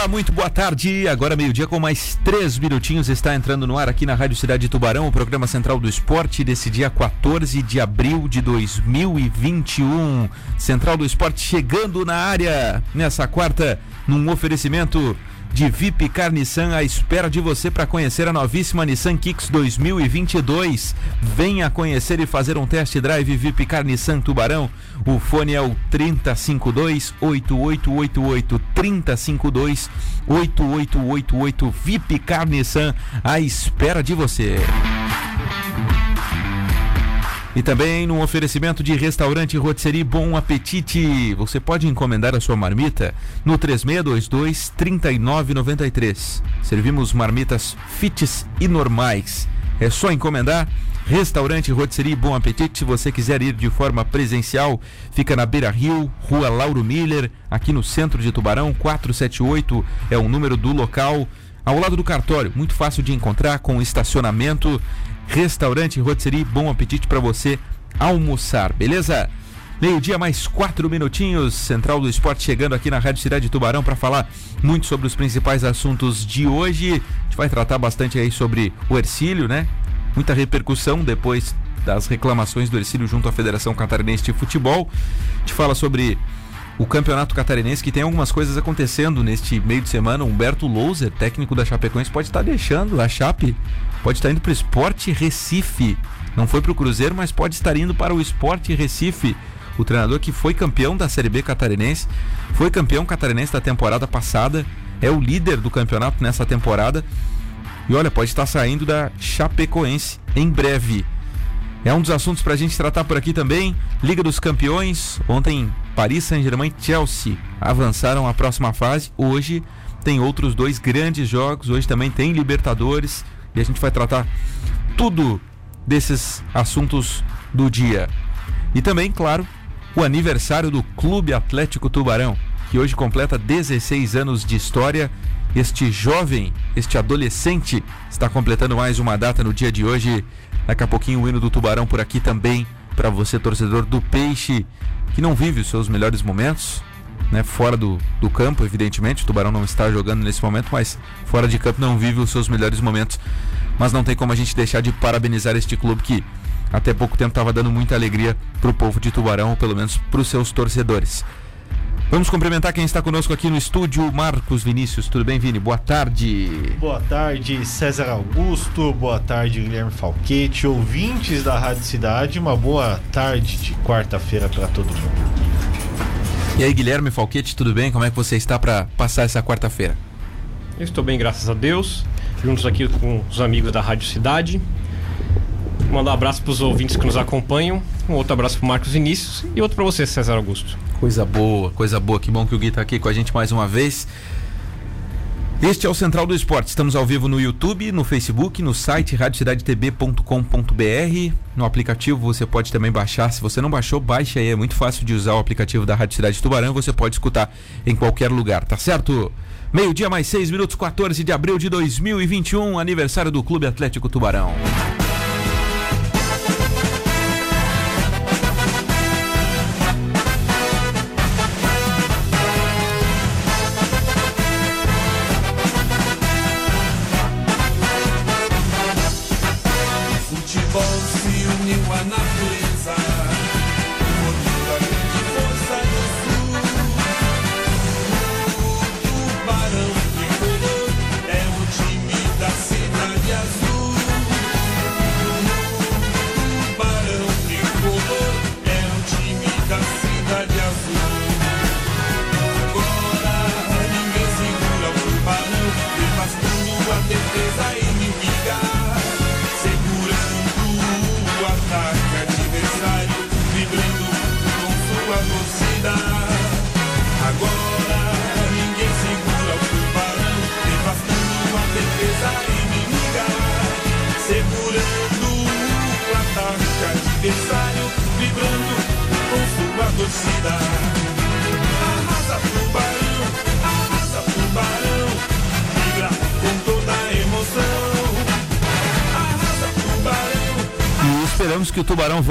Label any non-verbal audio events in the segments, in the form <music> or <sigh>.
Olá, muito boa tarde. Agora meio-dia com mais três minutinhos está entrando no ar aqui na Rádio Cidade de Tubarão, o programa central do esporte desse dia 14 de abril de 2021. Central do Esporte chegando na área nessa quarta num oferecimento de VIP Car Nissan à espera de você para conhecer a novíssima Nissan Kicks 2022. Venha conhecer e fazer um test drive VIP Car Nissan Tubarão. O fone é o 3052 8888 3052 8888 VIP Car Nissan à espera de você. E também no oferecimento de restaurante Rotisserie Bom Apetite. Você pode encomendar a sua marmita no 3622 3993. Servimos marmitas fits e normais. É só encomendar. Restaurante Rotisserie Bom Apetite. Se você quiser ir de forma presencial, fica na Beira Rio, Rua Lauro Miller, aqui no centro de Tubarão. 478 é o número do local. Ao lado do cartório, muito fácil de encontrar, com estacionamento Restaurante Rotisserie, bom apetite para você almoçar, beleza? Meio-dia, mais quatro minutinhos. Central do Esporte chegando aqui na Rádio Cidade de Tubarão para falar muito sobre os principais assuntos de hoje. A gente vai tratar bastante aí sobre o Ercílio, né? Muita repercussão depois das reclamações do Ercílio junto à Federação Catarinense de Futebol. A gente fala sobre o Campeonato Catarinense, que tem algumas coisas acontecendo neste meio de semana. Humberto Louser, técnico da Chapecoense, pode estar deixando a Chape pode estar indo para o Esporte Recife. Não foi para o Cruzeiro, mas pode estar indo para o Esporte Recife. O treinador que foi campeão da Série B catarinense, foi campeão catarinense da temporada passada, é o líder do campeonato nessa temporada. E olha, pode estar saindo da Chapecoense em breve. É um dos assuntos para a gente tratar por aqui também. Liga dos Campeões. Ontem, Paris Saint-Germain e Chelsea avançaram à próxima fase. Hoje tem outros dois grandes jogos. Hoje também tem Libertadores. E a gente vai tratar tudo desses assuntos do dia. E também, claro, o aniversário do Clube Atlético Tubarão, que hoje completa 16 anos de história. Este jovem, este adolescente, está completando mais uma data no dia de hoje. Daqui a pouquinho o hino do Tubarão por aqui também, para você, torcedor do Peixe, que não vive os seus melhores momentos, né, fora do, do campo, evidentemente. O Tubarão não está jogando nesse momento, mas fora de campo não vive os seus melhores momentos. Mas não tem como a gente deixar de parabenizar este clube que até pouco tempo estava dando muita alegria para o povo de Tubarão, ou pelo menos para os seus torcedores. Vamos cumprimentar quem está conosco aqui no estúdio, Marcos Vinícius. Tudo bem, Vini? Boa tarde. Boa tarde, César Augusto. Boa tarde, Guilherme Falquete. Ouvintes da Rádio Cidade, uma boa tarde de quarta-feira para todo mundo. E aí, Guilherme Falquete, tudo bem? Como é que você está para passar essa quarta-feira? Eu estou bem, graças a Deus. Juntos aqui com os amigos da Rádio Cidade. Mandar um abraço para os ouvintes que nos acompanham. Um outro abraço para Marcos Vinícius e outro para você, César Augusto. Coisa boa, coisa boa. Que bom que o Gui está aqui com a gente mais uma vez. Este é o Central do Esporte. Estamos ao vivo no YouTube, no Facebook, no site radiocidadetb.com.br. No aplicativo você pode também baixar. Se você não baixou, baixe aí. É muito fácil de usar o aplicativo da Rádio Cidade Tubarão. Você pode escutar em qualquer lugar, tá certo? Meio-dia mais 6 minutos, 14 de abril de 2021, aniversário do Clube Atlético Tubarão.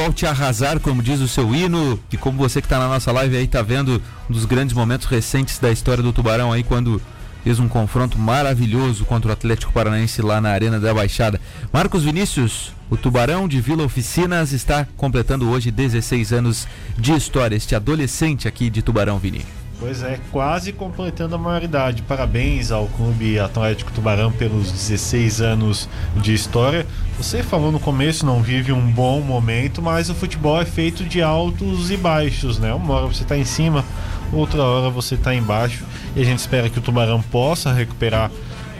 Volte a arrasar, como diz o seu hino, e como você que está na nossa live aí está vendo um dos grandes momentos recentes da história do Tubarão aí, quando fez um confronto maravilhoso contra o Atlético Paranaense lá na Arena da Baixada. Marcos Vinícius, o Tubarão de Vila Oficinas está completando hoje 16 anos de história, este adolescente aqui de Tubarão, Vini. Pois é, quase completando a maioridade. Parabéns ao Clube Atlético Tubarão pelos 16 anos de história. Você falou no começo, não vive um bom momento, mas o futebol é feito de altos e baixos, né? Uma hora você está em cima, outra hora você está embaixo. E a gente espera que o Tubarão possa recuperar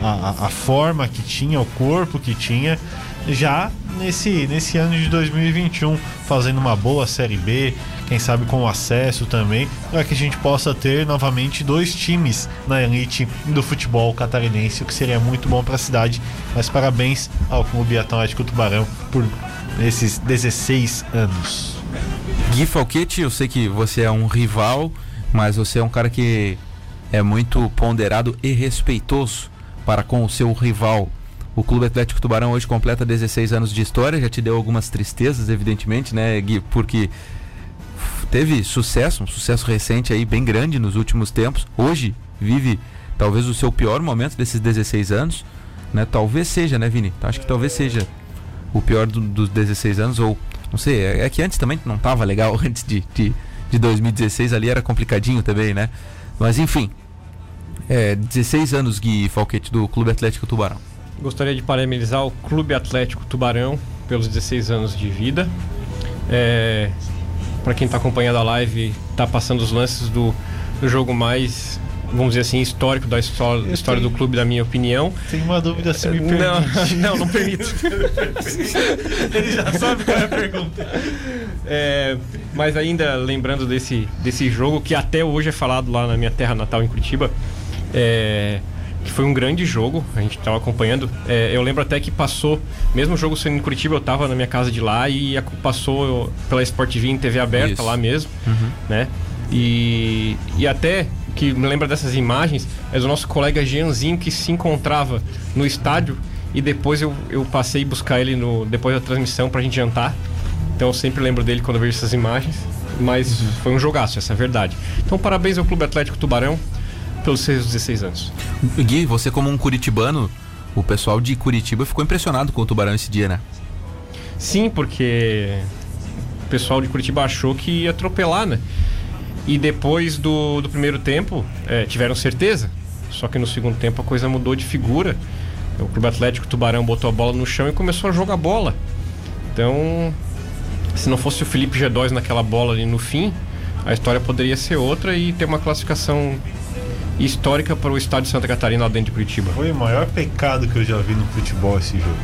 a, a, a forma que tinha, o corpo que tinha já nesse, nesse ano de 2021, fazendo uma boa Série B, quem sabe com acesso também, para que a gente possa ter novamente dois times na elite do futebol catarinense, o que seria muito bom para a cidade. Mas parabéns ao Clube Atlético Tubarão por esses 16 anos. Gui Falquete, eu sei que você é um rival, mas você é um cara que é muito ponderado e respeitoso para com o seu rival. O Clube Atlético Tubarão hoje completa 16 anos de história, já te deu algumas tristezas, evidentemente, né, Gui? Porque teve sucesso, um sucesso recente aí bem grande nos últimos tempos. Hoje vive talvez o seu pior momento desses 16 anos, né? Talvez seja, né, Vini? Acho que talvez seja o pior do, dos 16 anos ou não sei, é, é, que antes também não tava legal <laughs> antes de, de, de 2016 ali era complicadinho também, né? Mas enfim, é, 16 anos Gui Falquete do Clube Atlético Tubarão. Gostaria de parabenizar o Clube Atlético Tubarão pelos 16 anos de vida. É, para quem está acompanhando a live, está passando os lances do, do jogo mais vamos dizer assim, histórico da história, história do clube, da minha opinião. Tem uma dúvida se me permite. Não, <laughs> não, não permito. <laughs> Ele já sabe qual é a pergunta. É, mas ainda lembrando desse, desse jogo, que até hoje é falado lá na minha terra natal, em Curitiba, é, foi um grande jogo, a gente estava acompanhando. É, eu lembro até que passou, mesmo o jogo sendo em Curitiba, eu estava na minha casa de lá e a, passou pela Sport TV em TV aberta Isso. lá mesmo, uhum. né? E, e até que me lembra dessas imagens é do nosso colega Jeanzinho que se encontrava no estádio e depois eu, eu passei buscar ele no, depois da transmissão para a gente jantar. Então eu sempre lembro dele quando eu vejo essas imagens. Mas uhum. foi um jogaço, essa é a verdade. Então parabéns ao Clube Atlético Tubarão pelos seus 16 anos. Gui, você como um curitibano, o pessoal de Curitiba ficou impressionado com o Tubarão esse dia, né? Sim, porque o pessoal de Curitiba achou que ia atropelar, né? E depois do, do primeiro tempo, é, tiveram certeza. Só que no segundo tempo a coisa mudou de figura. O Clube Atlético Tubarão botou a bola no chão e começou a jogar bola. Então, se não fosse o Felipe G2 naquela bola ali no fim, a história poderia ser outra e ter uma classificação histórica para o estado de Santa Catarina lá dentro de Curitiba. Foi o maior pecado que eu já vi no futebol esse jogo.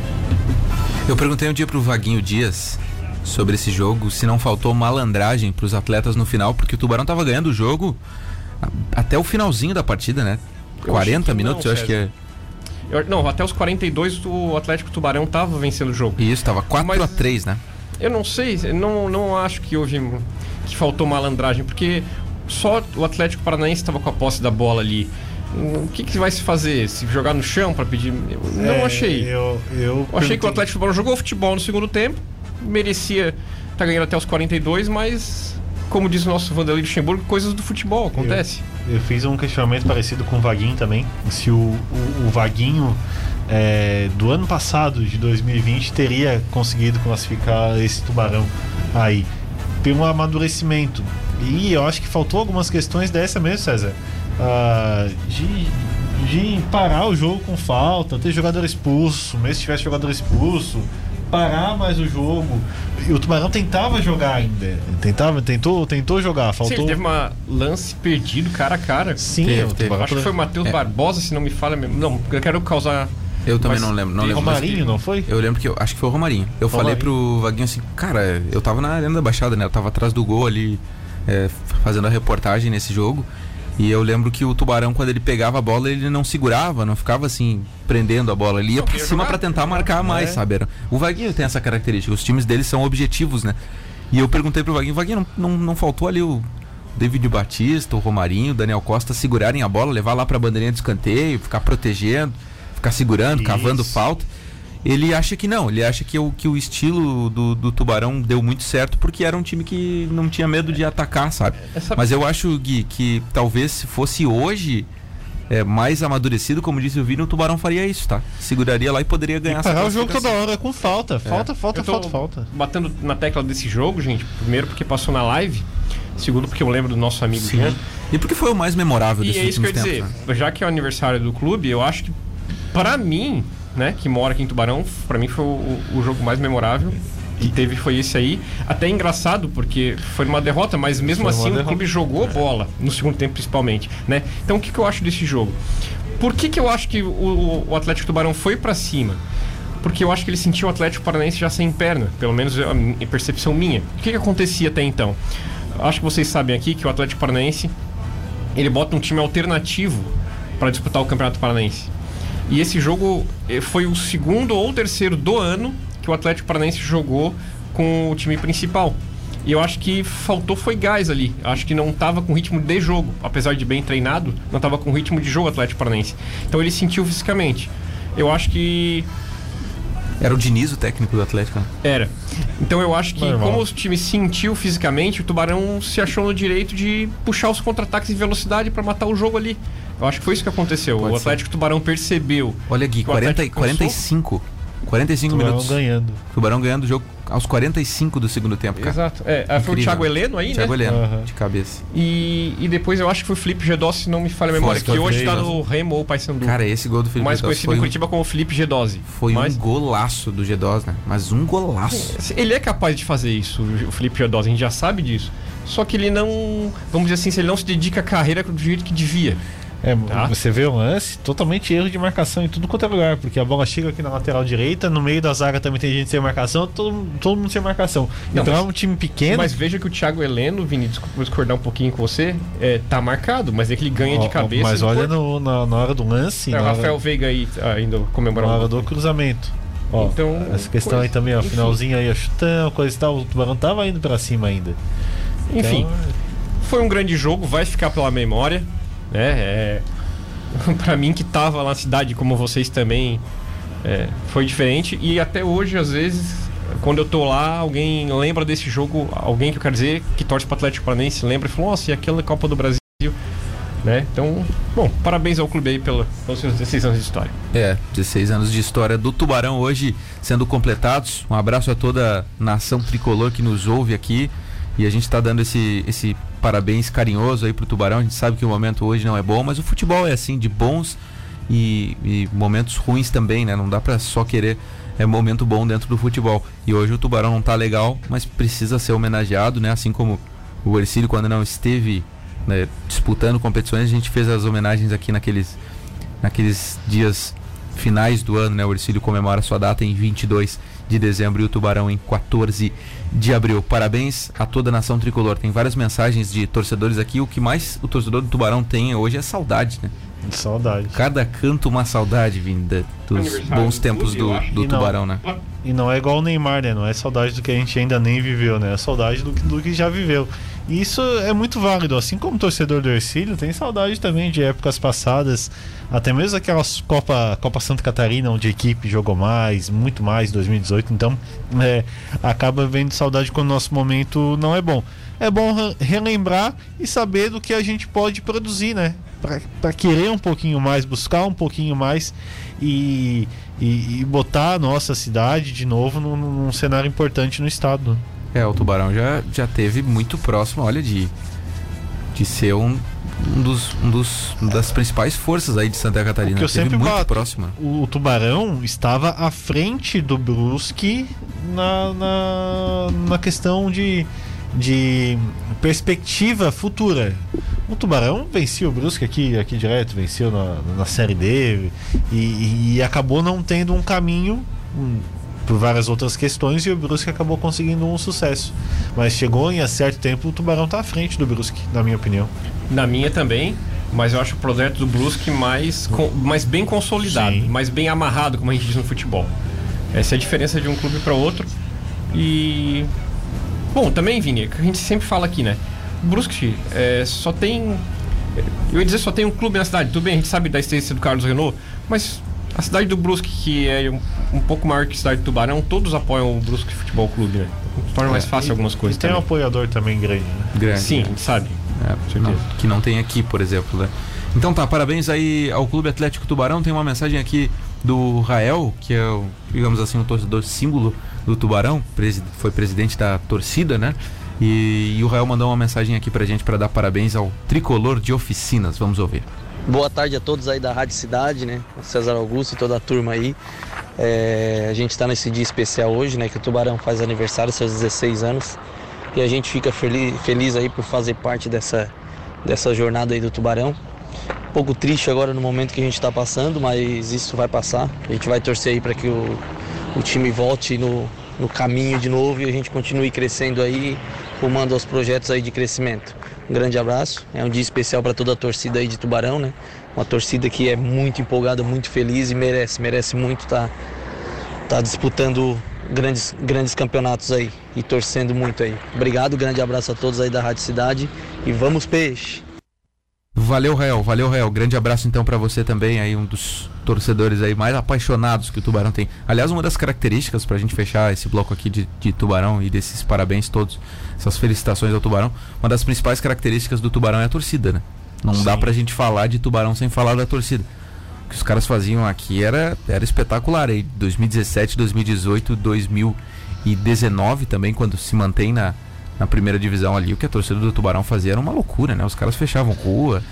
Eu perguntei um dia pro Vaguinho Dias sobre esse jogo se não faltou malandragem para os atletas no final, porque o Tubarão tava ganhando o jogo até o finalzinho da partida, né? Eu 40 minutos, não, eu acho que é. Eu, não, até os 42 o Atlético Tubarão tava vencendo o jogo. Isso, tava 4 Mas, a 3, né? Eu não sei, não, não acho que houve que faltou malandragem, porque só o Atlético Paranaense estava com a posse da bola ali. O que, que vai se fazer? Se jogar no chão para pedir? Eu não é, achei. Eu, eu, eu achei que o Atlético Paranaense jogou futebol no segundo tempo, merecia estar tá ganhando até os 42, mas como diz o nosso Vanderlei Luxemburgo, coisas do futebol, acontece. Eu, eu, fiz um questionamento parecido com o Vaguinho também. Se o, o, o Vaguinho é, do ano passado, de 2020, teria conseguido classificar esse tubarão aí. Tem um amadurecimento e eu acho que faltou algumas questões dessa mesmo, César. Uh, de, de parar o jogo com falta, ter jogador expulso, mesmo se tivesse jogador expulso, parar mais o jogo. E o Tubarão tentava jogar ainda. Tentava, tentou, tentou jogar. Faltou. Sim, teve uma lance perdido cara a cara. Sim, teve, teve. acho que foi o Matheus é. Barbosa, se não me falha mesmo. Não, eu quero causar. Eu também não lembro. Não lembro Romarinho, não foi? Eu lembro que eu acho que foi o Romarinho. Eu Romarinho. falei pro Vaguinho assim, cara, eu tava na arena da Baixada, né? Eu tava atrás do gol ali é, fazendo a reportagem nesse jogo. E eu lembro que o Tubarão, quando ele pegava a bola, ele não segurava, não ficava assim, prendendo a bola. Ele ia pra cima para tentar marcar mais, é. sabe? O Vaguinho tem essa característica. Os times dele são objetivos, né? E eu perguntei pro Vaguinho, Vaguinho, não, não, não faltou ali o David Batista, o Romarinho, o Daniel Costa segurarem a bola, levar lá pra bandeirinha de escanteio, ficar protegendo, ficar segurando, Isso. cavando falta ele acha que não, ele acha que o, que o estilo do, do Tubarão deu muito certo porque era um time que não tinha medo de atacar, sabe? Essa... Mas eu acho, Gui, que talvez se fosse hoje, é, mais amadurecido, como disse o Vini, o Tubarão faria isso, tá? Seguraria lá e poderia ganhar e parar o jogo toda hora com falta. Falta, é. falta, falta, falta. Batendo na tecla desse jogo, gente, primeiro porque passou na live, segundo porque eu lembro do nosso amigo Sim. Jean. E porque foi o mais memorável desse E é isso que eu ia dizer, né? já que é o aniversário do clube, eu acho que, para mim, né, que mora aqui em Tubarão, para mim foi o, o jogo mais memorável que teve foi esse aí. Até engraçado, porque foi uma derrota, mas mesmo foi assim o clube jogou bola, no segundo tempo principalmente, né? Então o que, que eu acho desse jogo? Por que, que eu acho que o, o Atlético Tubarão foi para cima? Porque eu acho que ele sentiu o Atlético Paranaense já sem perna, pelo menos a percepção minha. O que, que acontecia até então? Acho que vocês sabem aqui que o Atlético Paranaense ele bota um time alternativo para disputar o Campeonato Paranaense. E esse jogo eh, foi o segundo ou terceiro do ano que o Atlético Paranaense jogou com o time principal. E eu acho que faltou foi gás ali. Eu acho que não estava com ritmo de jogo. Apesar de bem treinado, não estava com ritmo de jogo o Atlético Paranaense. Então ele sentiu fisicamente. Eu acho que era o Diniz o técnico do Atlético? Né? Era. Então eu acho que, Normal. como o time sentiu fisicamente, o Tubarão se achou no direito de puxar os contra-ataques em velocidade para matar o jogo ali. Eu acho que foi isso que aconteceu. Pode o Atlético ser. Tubarão percebeu. Olha, Gui, 40, 45. 45 Tubarão minutos. ganhando. Tubarão ganhando o jogo aos 45 do segundo tempo, cara. Exato. É, Incrível. foi o Thiago Heleno aí, Thiago né? Thiago Heleno, uhum. de cabeça. E, e depois eu acho que foi o Felipe Gedossi, se não me falha a memória, que hoje tá no Remo ou Paysandu. Cara, esse gol do Felipe Mais conhecido em Curitiba um... como Felipe Gedossi. Foi Mas... um golaço do Gedossi, né? Mas um golaço. Ele é capaz de fazer isso, o Felipe Gedossi, a gente já sabe disso. Só que ele não, vamos dizer assim, ele não se dedica à carreira do jeito que devia. É, tá? Você vê o lance, totalmente erro de marcação em tudo quanto é lugar, porque a bola chega aqui na lateral direita, no meio da zaga também tem gente sem marcação, todo, todo mundo sem marcação. Não, então mas, é um time pequeno. Mas veja que o Thiago Heleno, Vini, desculpa discordar um pouquinho com você, é, tá marcado, mas é que ele ganha de cabeça. Mas olha no, na, na, hora do lance. É, o Rafael hora... Veiga aí ainda comemorando. Na hora do cruzamento. Ó, então, essa questão coisa, aí também, ó, enfim. finalzinho aí, ó, chutão, coisa e tal, o Tubarão tava indo para cima ainda. Enfim, então, foi um grande jogo, vai ficar pela memória, né? É, <laughs> para mim que tava na cidade, como vocês também, é, foi diferente. E até hoje, às vezes, quando eu tô lá, alguém lembra desse jogo, alguém que eu quero dizer, que torce para Atlético Paranaense, lembra e falou: Nossa, e aquela Copa do Brasil? Né? Então, bom, parabéns ao clube aí pela, pelos seus 16 anos de história. É, 16 anos de história do Tubarão hoje sendo completados. Um abraço a toda a nação tricolor que nos ouve aqui. E a gente está dando esse, esse parabéns carinhoso aí pro Tubarão. A gente sabe que o momento hoje não é bom, mas o futebol é assim, de bons e, e momentos ruins também, né? Não dá para só querer é momento bom dentro do futebol. E hoje o Tubarão não tá legal, mas precisa ser homenageado, né? Assim como o Ercílio quando não esteve né, disputando competições, a gente fez as homenagens aqui naqueles naqueles dias finais do ano, né? O Ercílio comemora sua data em 22 de dezembro e o Tubarão em 14 de abril. Parabéns a toda a nação tricolor. Tem várias mensagens de torcedores aqui. O que mais o torcedor do Tubarão tem hoje é saudade, né? Saudade. Cada canto uma saudade vinda dos bons tempos do, do Tubarão, né? E não é igual o Neymar, né? Não é saudade do que a gente ainda nem viveu, né? É saudade do, do que já viveu. E isso é muito válido. Assim como o torcedor do Ercílio, tem saudade também de épocas passadas, até mesmo aquelas Copa, Copa Santa Catarina, onde a equipe jogou mais, muito mais, 2018. Então, é, acaba vendo saudade quando o nosso momento não é bom. É bom relembrar e saber do que a gente pode produzir, né? Para querer um pouquinho mais, buscar um pouquinho mais e, e, e botar a nossa cidade de novo num, num cenário importante no estado. É, o Tubarão já, já teve muito próximo, olha, de, de ser um, um dos, um dos das principais forças aí de Santa Catarina. O que eu sempre muito bato, próximo. O Tubarão estava à frente do Brusque na, na, na questão de, de perspectiva futura. O Tubarão venceu o Brusque aqui, aqui direto, venceu na, na Série D e, e acabou não tendo um caminho por várias outras questões e o Brusque acabou conseguindo um sucesso. Mas chegou em certo tempo o Tubarão está à frente do Brusque, na minha opinião. Na minha também, mas eu acho o projeto do Brusque mais, mais bem consolidado, Sim. mais bem amarrado, como a gente diz no futebol. Essa é a diferença de um clube para outro. E. Bom, também, Vini, a gente sempre fala aqui, né? Brusque é, só tem. Eu ia dizer só tem um clube na cidade. Tudo bem, a gente sabe da existência do Carlos Renault, mas a cidade do Brusque, que é um, um, pouco maior que a cidade do Tubarão, todos apoiam o Brusque Futebol Clube, né? Torna mais é, fácil e, algumas coisas. E tem também. um apoiador também grande, né? Grande. Sim, sabe. É, não, que não tem aqui, por exemplo, né? Então tá, parabéns aí ao Clube Atlético Tubarão. Tem uma mensagem aqui do Rael, que é, o, digamos assim, um torcedor símbolo do Tubarão, foi presidente da torcida, né? E, e o Rael mandou uma mensagem aqui pra gente para dar parabéns ao tricolor de oficinas. Vamos ouvir. Boa tarde a todos aí da Rádio Cidade, né? César Augusto e toda a turma aí. É, a gente está nesse dia especial hoje, né? Que o Tubarão faz aniversário, seus 16 anos. E a gente fica feliz, feliz aí por fazer parte dessa, dessa jornada aí do Tubarão. Um pouco triste agora no momento que a gente está passando, mas isso vai passar. A gente vai torcer aí para que o, o time volte no, no caminho de novo e a gente continue crescendo aí, rumando aos projetos aí de crescimento. Um grande abraço. É um dia especial para toda a torcida aí de Tubarão, né? Uma torcida que é muito empolgada, muito feliz e merece, merece muito estar tá, tá disputando grandes, grandes campeonatos aí e torcendo muito aí. Obrigado, grande abraço a todos aí da Rádio Cidade e vamos peixe! Valeu, Rael. Valeu, Rael. Grande abraço então para você também, aí um dos torcedores aí mais apaixonados que o Tubarão tem. Aliás, uma das características pra gente fechar esse bloco aqui de, de Tubarão e desses parabéns todos, essas felicitações ao Tubarão, uma das principais características do Tubarão é a torcida, né? Não Sim. dá pra gente falar de Tubarão sem falar da torcida. O que os caras faziam aqui era, era espetacular. Aí 2017, 2018, 2019 também, quando se mantém na, na primeira divisão ali, o que a torcida do Tubarão fazia era uma loucura, né? Os caras fechavam rua,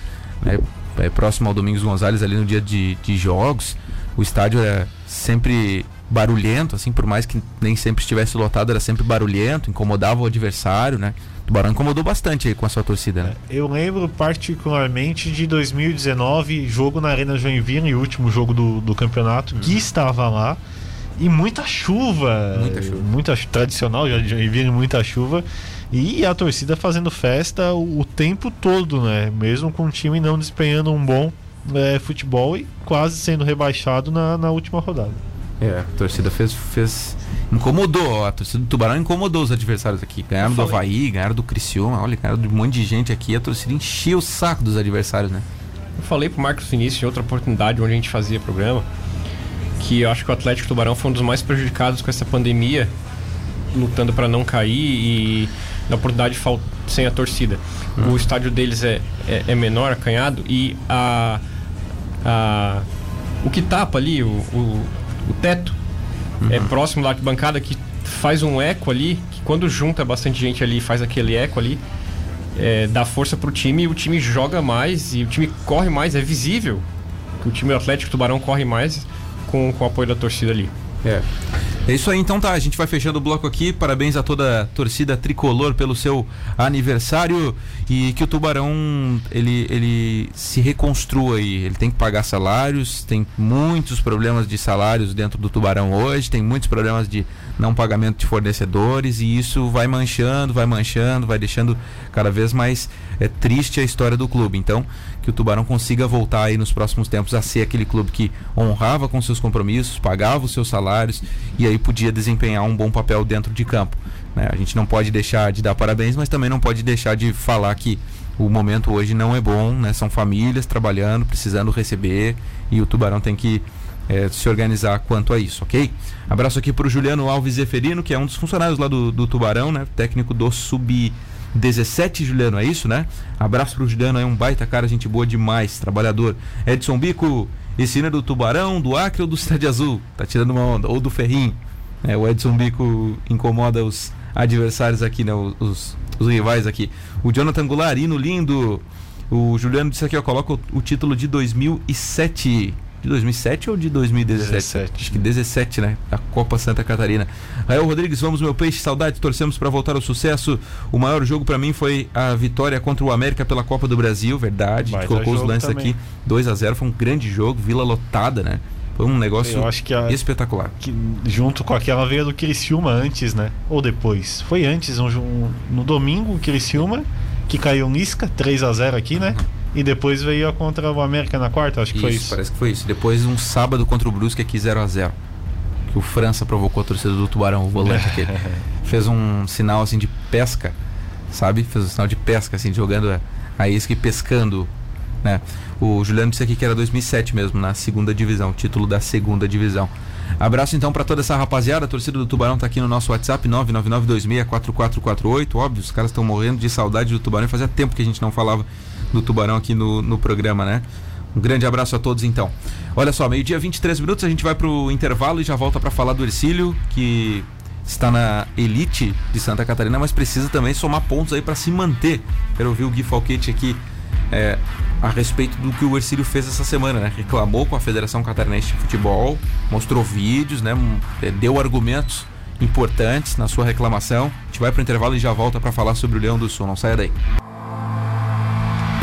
né? É, próximo ao Domingos Gonzalez ali no dia de, de jogos. O estádio era sempre barulhento, assim, por mais que nem sempre estivesse lotado, era sempre barulhento, incomodava o adversário, né? O Tubarão incomodou bastante aí com a sua torcida, né? É, eu lembro particularmente de 2019, jogo na Arena Joinville, o último jogo do, do campeonato. Uhum. Gui estava lá e muita chuva. Muita chuva. Muita, tradicional, já Joinville, muita chuva. E a torcida fazendo festa o, o tempo todo, né? Mesmo com o time não desempenhando um bom é, futebol e quase sendo rebaixado na, na última rodada. É, a torcida fez, fez. Incomodou, a torcida do Tubarão incomodou os adversários aqui. Ganharam do Havaí, ganharam do Criciúma, olha, ganharam de um monte de gente aqui. A torcida encheu o saco dos adversários, né? Eu falei pro Marcos Vinícius em outra oportunidade onde a gente fazia programa que eu acho que o Atlético Tubarão foi um dos mais prejudicados com essa pandemia, lutando para não cair e na oportunidade sem a torcida. Hum. O estádio deles é, é, é, menor, acanhado, e a, a, o que tapa ali, o, o, o teto, uhum. é próximo da arquibancada que faz um eco ali, que quando junta bastante gente ali faz aquele eco ali, é, dá força pro time e o time joga mais e o time corre mais, é visível que o time Atlético Tubarão corre mais com, com o apoio da torcida ali. É. É isso aí, então tá. A gente vai fechando o bloco aqui. Parabéns a toda a torcida tricolor pelo seu aniversário e que o Tubarão ele, ele se reconstrua aí. Ele tem que pagar salários, tem muitos problemas de salários dentro do Tubarão hoje, tem muitos problemas de não pagamento de fornecedores e isso vai manchando, vai manchando, vai deixando cada vez mais é, triste a história do clube. Então, que o Tubarão consiga voltar aí nos próximos tempos a ser aquele clube que honrava com seus compromissos, pagava os seus salários e aí podia desempenhar um bom papel dentro de campo. Né? A gente não pode deixar de dar parabéns, mas também não pode deixar de falar que o momento hoje não é bom, né? São famílias trabalhando, precisando receber e o Tubarão tem que é, se organizar quanto a isso, ok? Abraço aqui para o Juliano Alves Zeferino, que é um dos funcionários lá do, do Tubarão, né? Técnico do Sub 17, Juliano, é isso, né? Abraço pro Juliano, é um baita cara, gente boa demais, trabalhador. Edson Bico, esse hino é do Tubarão, do Acre ou do Cidade Azul? Tá tirando uma onda, ou do Ferrinho. É, o Edson Bico incomoda os adversários aqui, né? Os, os, os rivais aqui. O Jonathan Goulart, hino lindo. O Juliano disse aqui, ó, coloca o, o título de 2007 de 2007 ou de 2017? 17. Acho que 17, né? A Copa Santa Catarina. Rael Rodrigues, vamos meu peixe, saudade, torcemos para voltar ao sucesso. O maior jogo para mim foi a vitória contra o América pela Copa do Brasil, verdade. A gente colocou os lances também. aqui. 2 a 0 foi um grande jogo, Vila lotada, né? Foi um negócio Eu acho que a, espetacular. Que, junto com aquela veia do Criciúma antes, né? Ou depois. Foi antes, um, um, no domingo, o Criciúma, que caiu Nisca, 3 a 0 aqui, né? Uhum. E depois veio a contra o América na quarta, acho que isso, foi isso. Parece que foi isso. Depois um sábado contra o Brusque aqui 0 a 0 Que o França provocou a torcida do Tubarão, o volante aquele. <laughs> Fez um sinal assim de pesca, sabe? Fez um sinal de pesca, assim, jogando a isca e pescando, né? O Juliano disse aqui que era 2007 mesmo, na segunda divisão, título da segunda divisão. Abraço então para toda essa rapaziada, a torcida do Tubarão tá aqui no nosso WhatsApp 999264448. Óbvio, os caras estão morrendo de saudade do Tubarão, fazia tempo que a gente não falava do Tubarão aqui no, no programa, né? Um grande abraço a todos então. Olha só, meio-dia 23 minutos, a gente vai pro intervalo e já volta para falar do Ercílio, que está na elite de Santa Catarina, mas precisa também somar pontos aí para se manter. Quero ouvir o Gui Falquete aqui é, a respeito do que o Ercílio fez essa semana, né? Reclamou com a Federação Catarinense de Futebol, mostrou vídeos, né? É, deu argumentos importantes na sua reclamação. A gente vai para o intervalo e já volta para falar sobre o Leão do Sul. Não saia daí.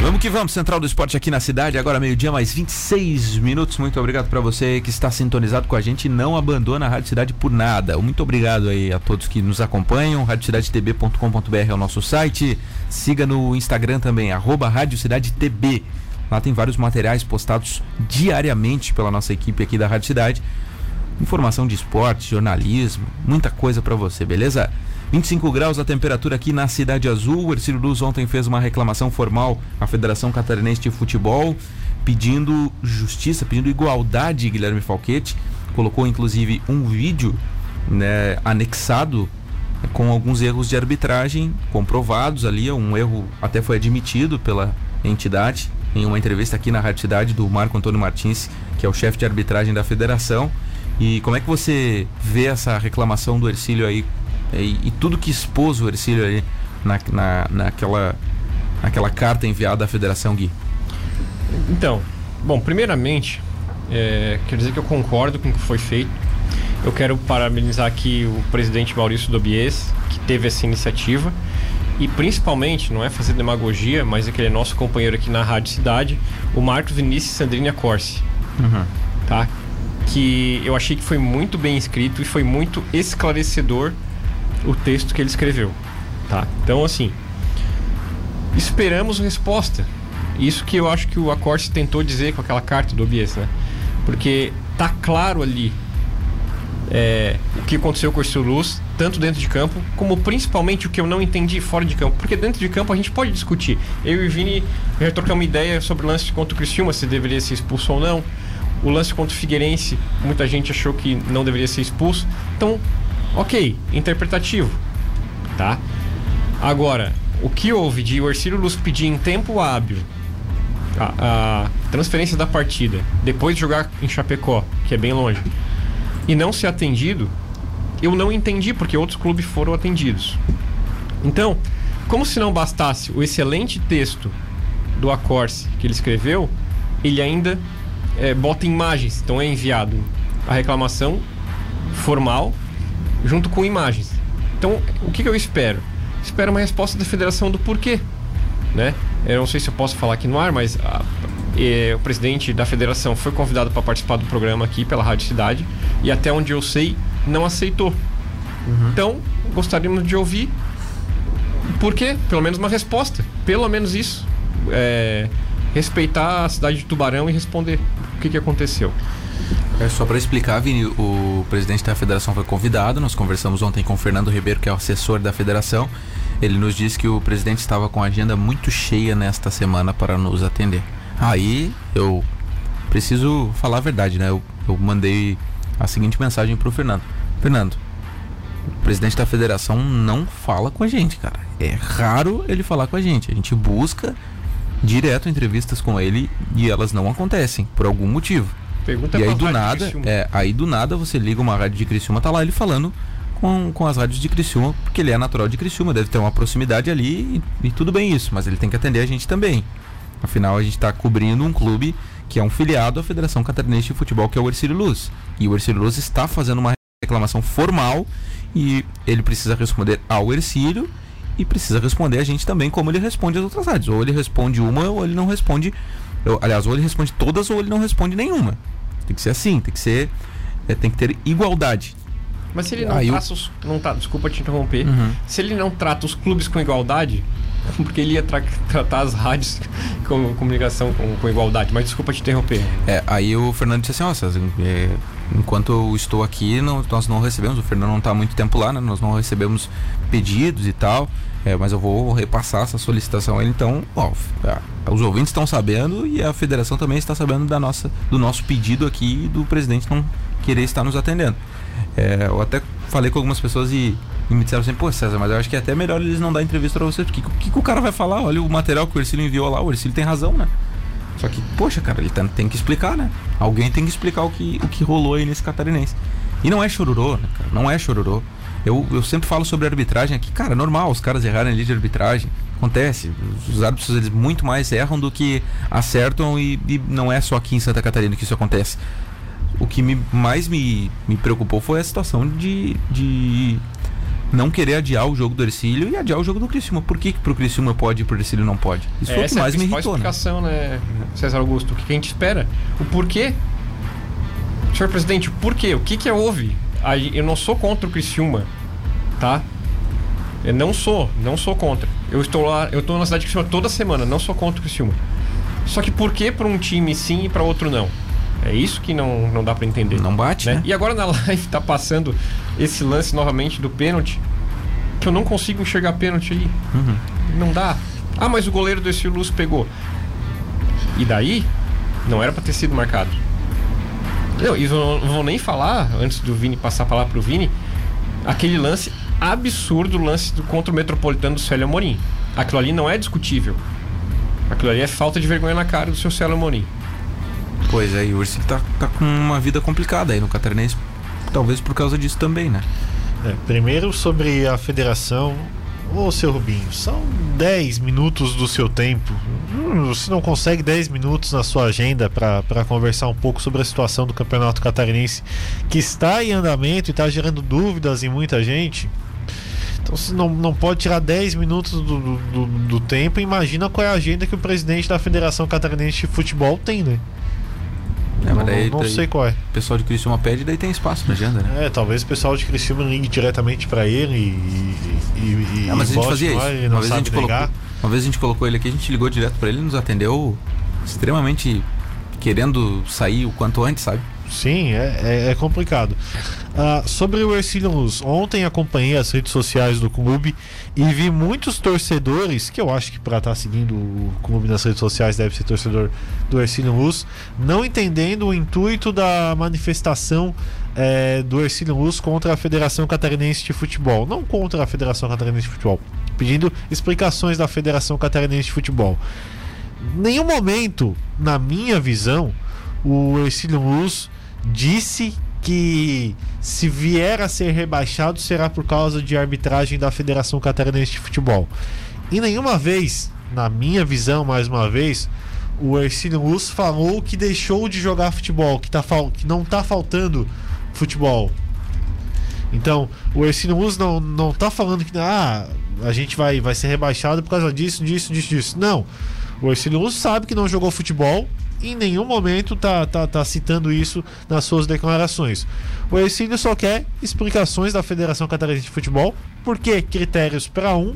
Vamos que vamos, Central do Esporte aqui na cidade, agora meio-dia, mais 26 minutos. Muito obrigado para você que está sintonizado com a gente não abandona a Rádio Cidade por nada. Muito obrigado aí a todos que nos acompanham. RádioCidadeTB.com.br é o nosso site. Siga no Instagram também, arroba. Lá tem vários materiais postados diariamente pela nossa equipe aqui da Rádio Cidade. Informação de esporte, jornalismo, muita coisa para você, beleza? 25 graus a temperatura aqui na Cidade Azul. O Ercílio Luz ontem fez uma reclamação formal à Federação Catarinense de Futebol, pedindo justiça, pedindo igualdade, Guilherme Falquete. Colocou inclusive um vídeo né, anexado com alguns erros de arbitragem comprovados ali. Um erro até foi admitido pela entidade em uma entrevista aqui na Rádio Cidade do Marco Antônio Martins, que é o chefe de arbitragem da federação. E como é que você vê essa reclamação do Ercílio aí e, e tudo que expôs o Ercílio ali na, na, naquela, naquela carta enviada à federação, Gui? Então, bom, primeiramente, é, quero dizer que eu concordo com o que foi feito. Eu quero parabenizar aqui o presidente Maurício Dobies, que teve essa iniciativa. E principalmente, não é fazer demagogia, mas aquele é nosso companheiro aqui na Rádio Cidade, o Marcos Vinícius Sandrina Corsi. Uhum. Tá? Que eu achei que foi muito bem escrito e foi muito esclarecedor o texto que ele escreveu, tá? Então, assim, esperamos resposta. Isso que eu acho que o Acorce tentou dizer com aquela carta do Obies, né? Porque tá claro ali é, o que aconteceu com o Ercílio Luz, tanto dentro de campo, como principalmente o que eu não entendi fora de campo. Porque dentro de campo a gente pode discutir. Eu e Vini já uma ideia sobre o lance contra o Criciúma, se deveria ser expulso ou não. O lance contra o Figueirense, muita gente achou que não deveria ser expulso. Então, Ok, interpretativo, tá? Agora, o que houve de o Ercílio Luz pedir em tempo hábil a, a, transferência da partida, depois de jogar em Chapecó, que é bem longe, e não ser atendido, eu não entendi porque outros clubes foram atendidos. Então, como se não bastasse o excelente texto do Acorce que ele escreveu, ele ainda é, bota imagens, então é enviado a reclamação formal junto com imagens. Então, o que, que eu espero? Espero uma resposta da federação do porquê, né? Eu não sei se eu posso falar aqui no ar, mas a, e, o presidente da federação foi convidado para participar do programa aqui pela Rádio Cidade e até onde eu sei não aceitou. Uhum. Então, gostaríamos de ouvir por quê? Pelo menos uma resposta. Pelo menos isso. É, respeitar a cidade de Tubarão e responder o que, que aconteceu. É só para explicar, Vini, o presidente da federação foi convidado. Nós conversamos ontem com o Fernando Ribeiro, que é o assessor da federação. Ele nos disse que o presidente estava com a agenda muito cheia nesta semana para nos atender. Aí eu preciso falar a verdade, né? Eu, eu mandei a seguinte mensagem para o Fernando: Fernando, o presidente da federação não fala com a gente, cara. É raro ele falar com a gente. A gente busca direto entrevistas com ele e elas não acontecem por algum motivo. Pergunta e aí do nada, é, aí do nada você liga uma rádio de Criciúma, tá lá ele falando com, com as rádios de Criciúma, porque ele é natural de Criciúma, deve ter uma proximidade ali e, e tudo bem isso, mas ele tem que atender a gente também. Afinal, a gente está cobrindo um clube que é um filiado à Federação Catarinense de Futebol, que é o Ercílio Luz. E o Ercílio Luz está fazendo uma reclamação formal e ele precisa responder ao Ercílio e precisa responder a gente também como ele responde as outras rádios. Ou ele responde uma ou ele não responde. Aliás, ou ele responde todas ou ele não responde nenhuma. Tem que ser assim, tem que ser. É, tem que ter igualdade. Mas se ele não, trata eu... os, não tá, desculpa te interromper. Uhum. Se ele não trata os clubes com igualdade, <laughs> porque ele ia tra tratar as rádios <laughs> com comunicação com, com, igualdade. Mas desculpa te interromper. É, aí o Fernando disse assim, ó, é, enquanto eu estou aqui, não, nós não recebemos, o Fernando não está há muito tempo lá, né? Nós não recebemos pedidos e tal. É, mas eu vou repassar essa solicitação a ele. Então, ó, os ouvintes estão sabendo e a federação também está sabendo da nossa, do nosso pedido aqui do presidente não querer estar nos atendendo. É, eu até falei com algumas pessoas e, E me disseram assim, pô, César, mas eu acho que é até melhor eles não dar entrevista pra você. Porque o que, que o cara vai falar? Olha o material que o Ercílio enviou lá, o Ercílio tem razão, né? Só que, poxa, cara, ele tá, tem que explicar, né? Alguém tem que explicar o que, o que rolou aí nesse catarinense. E não é chororô, né, cara? Não é chororô. Eu, eu sempre falo sobre arbitragem aqui, cara, é normal os caras errarem ali de arbitragem. Acontece. Os árbitros eles muito mais erram do que acertam e, e não é só aqui em Santa Catarina que isso acontece. O que me, mais me, me preocupou foi a situação de, de não querer adiar o jogo do Ercílio e adiar o jogo do Criciúma. Por que, que pro Criciúma pode e pro Ercílio não pode? Isso foi o que é a mais me principal irritou, né? explicação, né? César Augusto? O que a gente espera? O porquê? Senhor presidente, o porquê? O que que houve? Eu não sou contra o Criciúma, tá? Eu não sou, não sou contra. Eu estou lá, eu estou na cidade de Criciúma toda semana, não sou contra o Criciúma. Só que por que para um time sim e para outro não? É isso que não, não dá para entender. Não bate, né? E agora na <laughs> live tá passando esse lance novamente do pênalti, que eu não consigo enxergar pênalti aí. Uhum. Não dá. Ah, mas o goleiro do Estilo Luz pegou. E daí? Não era pra ter sido marcado. Não, e eu não vou nem falar, antes do Vini passar a palavra pro Vini, aquele lance absurdo, o lance do, contra o Metropolitano do Célio Amorim. Aquilo ali não é discutível. Aquilo ali é falta de vergonha na cara do seu Célio Amorim. Pois é, e o Ercílio tá, tá com uma vida complicada aí no Catarinense. Talvez por causa disso também, né? É, primeiro sobre a federação. Ô, seu Rubinho, são 10 minutos do seu tempo. Hum, Você não consegue 10 minutos na sua agenda para conversar um pouco sobre a situação do Campeonato Catarinense que está em andamento e está gerando dúvidas em muita gente? Então, se não, não pode tirar 10 minutos do, do- do tempo, imagina qual é a agenda que o presidente da Federação Catarinense de Futebol tem, né? É, não mas daí, não daí sei qual é. o pessoal de Criciúma pede, daí tem espaço na agenda, né? É, talvez o pessoal de Criciúma ligue diretamente pra ele e. e, e É, mas a gente fazia isso. Uma não vez, a gente colocou, uma vez a gente colocou ele aqui, a gente ligou direto pra ele e nos atendeu extremamente querendo sair o quanto antes, sabe? Sim, é, é, é complicado. Ah, sobre o Ercílio Luz, ontem acompanhei as redes sociais do clube e vi muitos torcedores, que eu acho que para estar seguindo o clube nas redes sociais deve ser torcedor do Ercílio Luz, não entendendo o intuito da manifestação eh, do Ercílio Luz contra a Federação Catarinense de Futebol. Não contra a Federação Catarinense de Futebol, pedindo explicações da Federação Catarinense de Futebol. Nenhum momento, na minha visão, o Ercílio Luz disse que se vier a ser rebaixado será por causa de arbitragem da Federação Catarinense de Futebol. E nenhuma vez, na minha visão, mais uma vez, o Ercílio Luz falou que deixou de jogar futebol, que, tá, que não tá faltando futebol. Então, o Ercílio Luz não, não tá falando que ah, a gente vai, vai ser rebaixado por causa disso, disso, disso, disso. Não. O Ercílio sabe que não jogou futebol em nenhum momento tá, tá, tá citando isso nas suas declarações. O Ercílio só quer explicações da Federação Catarinense de Futebol, porque critérios para um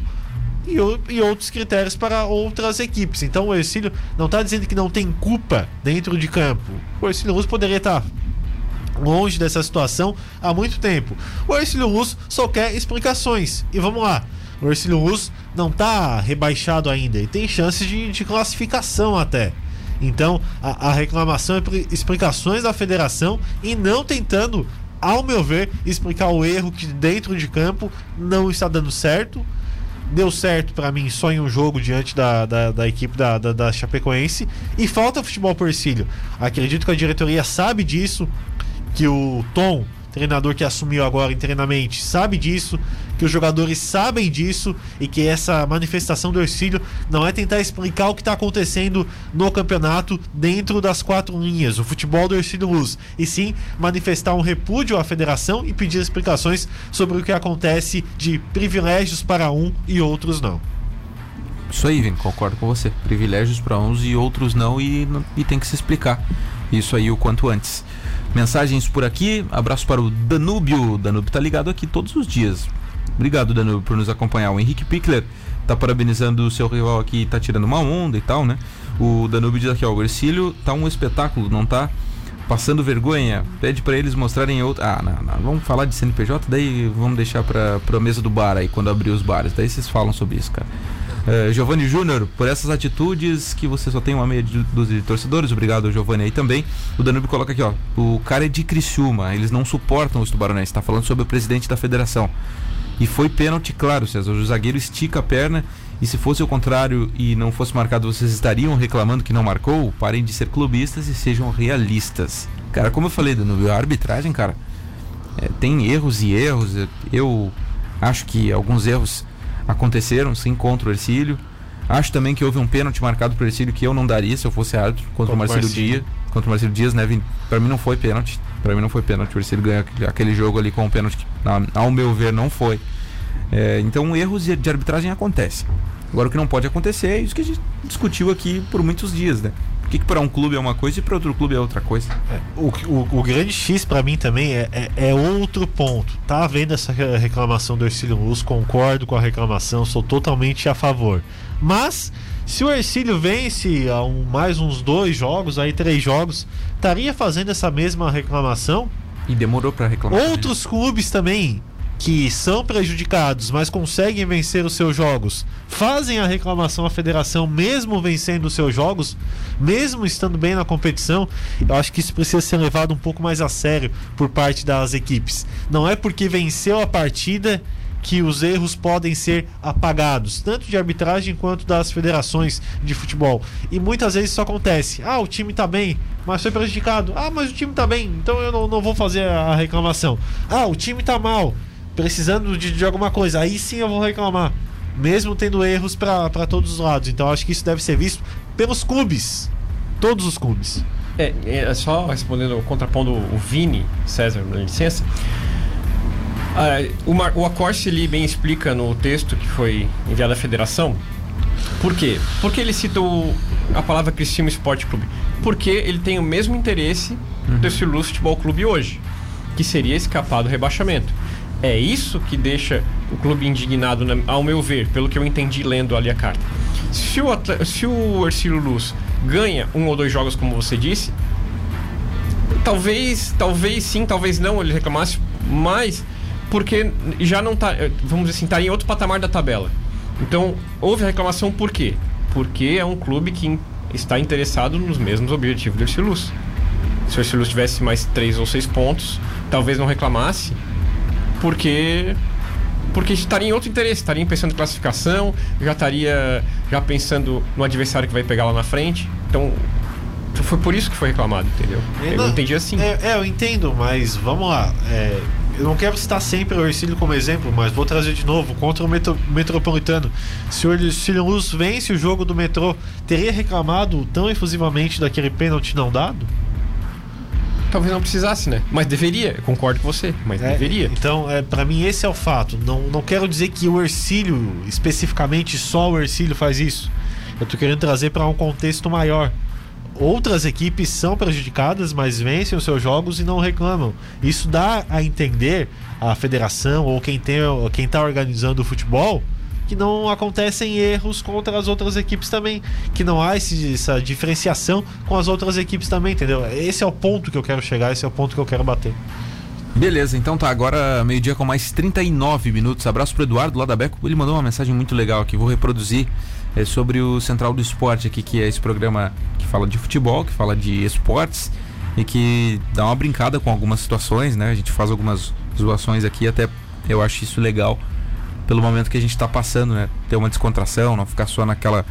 e, e outros critérios para outras equipes. Então o Ercílio não está dizendo que não tem culpa dentro de campo. O Ercílio Luz poderia estar longe dessa situação há muito tempo. O Ercílio Luz só quer explicações. E vamos lá. O Ercílio Luz não está rebaixado ainda e tem chances de, de classificação até. Então a, a reclamação é por explicações da federação e não tentando, ao meu ver, explicar o erro que dentro de campo não está dando certo. Deu certo pra mim só em um jogo diante da, da, da equipe da, da, da Chapecoense. E falta futebol por Ercílio. Acredito que a diretoria sabe disso que o Tom, treinador que assumiu agora internamente, sabe disso, que os jogadores sabem disso e que essa manifestação do Ercílio não é tentar explicar o que está acontecendo no campeonato dentro das quatro linhas, o futebol do Ercílio Luz, e sim manifestar um repúdio à federação e pedir explicações sobre o que acontece de privilégios para um e outros não. Isso aí, Vini, concordo com você. Privilégios para uns e outros não e, e tem que se explicar. Isso aí o quanto antes. Mensagens por aqui. Abraço para o Danúbio. Danúbio tá ligado aqui todos os dias. Obrigado, Danúbio, por nos acompanhar. O Henrique Pickler tá parabenizando o seu rival aqui, tá tirando uma onda e tal, né? O Danúbio diz aqui, ó, o Ercílio tá um espetáculo, não tá? Passando vergonha, pede para eles mostrarem outro. Ah, não, não, vamos falar de CNPJ, daí vamos deixar pra, pra mesa do bar aí, quando abrir os bares. Daí vocês falam sobre isso, cara. Eh, Giovanni Júnior, por essas atitudes que você só tem uma meia dúzia de torcedores, obrigado Giovanni aí também. O Danube coloca aqui, ó, o cara é de Criciúma, eles não suportam os tubarões, tá falando sobre o presidente da federação. E foi pênalti, claro, César. O zagueiro estica a perna e se fosse o contrário e não fosse marcado, vocês estariam reclamando que não marcou? Parem de ser clubistas e sejam realistas. Cara, como eu falei, no a arbitragem, cara, é, tem erros e erros. Eu acho que alguns erros aconteceram sim contra o Ercílio. Acho também que houve um pênalti marcado por Ercílio que eu não daria se eu fosse árbitro contra o Marcelo Dias. Contra o Marcelo Dias, né? Para mim não foi pênalti. Para mim não foi pênalti. O Ercílio ganha aquele jogo ali com o pênalti que, ao meu ver, não foi. É, então erros de arbitragem acontecem. Agora o que não pode acontecer é isso que a gente discutiu aqui por muitos dias, né? Por que, que para um clube é uma coisa e para outro clube é outra coisa? É, o, o, o, grande X para mim também é, é, é, outro ponto. Tá havendo essa reclamação do Ercílio Luz, concordo com a reclamação, sou totalmente a favor. Mas se o Ercílio vence a um, mais uns dois jogos, aí três jogos, estaria fazendo essa mesma reclamação? E demorou para reclamar. Outros né? clubes também que são prejudicados, mas conseguem vencer os seus jogos, fazem a reclamação à federação, mesmo vencendo os seus jogos, mesmo estando bem na competição, eu acho que isso precisa ser levado um pouco mais a sério por parte das equipes. Não é porque venceu a partida que os erros podem ser apagados, tanto de arbitragem quanto das federações de futebol. E muitas vezes isso acontece. Ah, o time tá bem, mas foi prejudicado. Ah, mas o time tá bem, então eu não, não vou fazer a reclamação. Ah, o time tá mal, precisando de, de alguma coisa, aí sim eu vou reclamar. Mesmo tendo erros para todos os lados. Então acho que isso deve ser visto pelos clubes. Todos os clubes. É, é só respondendo, contrapondo o Vini, César, na licença. Ah, o, Mar, o Acorce ali bem explica no texto que foi enviado à federação. Por quê? Porque ele cita o, a palavra Criciúma Esporte Clube. Porque ele tem o mesmo interesse uhum. do Luz Futebol Clube hoje, que seria escapar do rebaixamento. É isso que deixa o clube indignado, ao meu ver, pelo que eu entendi lendo ali a carta. Se o, se o Ercílio Luz ganha um ou dois jogos, como você disse, talvez, talvez sim, talvez não ele reclamasse, mas porque já não tá, vamos dizer assim, tá em outro patamar da tabela. Então, houve a reclamação por quê? Porque é um clube que está interessado nos mesmos objetivos do Ercílio Luz. Se o Ercílio Luz tivesse mais três ou seis pontos, talvez não reclamasse, porque porque estaria em outro interesse, estaria pensando em classificação, já estaria já pensando no adversário que vai pegar lá na frente. Então, foi por isso que foi reclamado, entendeu? Eu, eu não, entendi assim. É, é, eu entendo, mas vamos lá. É, eu não quero citar sempre o Ercílio como exemplo, mas vou trazer de novo contra o metro, Metropolitano. Se o Ercílio Luz vence o jogo do metrô, teria reclamado tão efusivamente daquele pênalti não dado? Talvez não precisasse, né? Mas deveria, concordo com você, mas é, deveria. Então, é, para mim, esse é o fato. Não, não quero dizer que o Ercílio, especificamente só o Ercílio, faz isso. Eu tô querendo trazer para um contexto maior. Outras equipes são prejudicadas, mas vencem os seus jogos e não reclamam. Isso dá a entender a federação ou quem tem quem está organizando o futebol que não acontecem erros contra as outras equipes também, que não há esse, essa diferenciação com as outras equipes também, entendeu? Esse é o ponto que eu quero chegar, esse é o ponto que eu quero bater. Beleza, então tá, agora meio-dia com mais 39 minutos. Abraço pro Eduardo lá da Beco, ele mandou uma mensagem muito legal aqui, vou reproduzir. É sobre o Central do Esporte aqui, que é esse programa que fala de futebol, que fala de esportes e que dá uma brincada com algumas situações, né? A gente faz algumas zoações aqui, até eu acho isso legal pelo momento que a gente está passando, né? Ter uma descontração, não ficar só naquela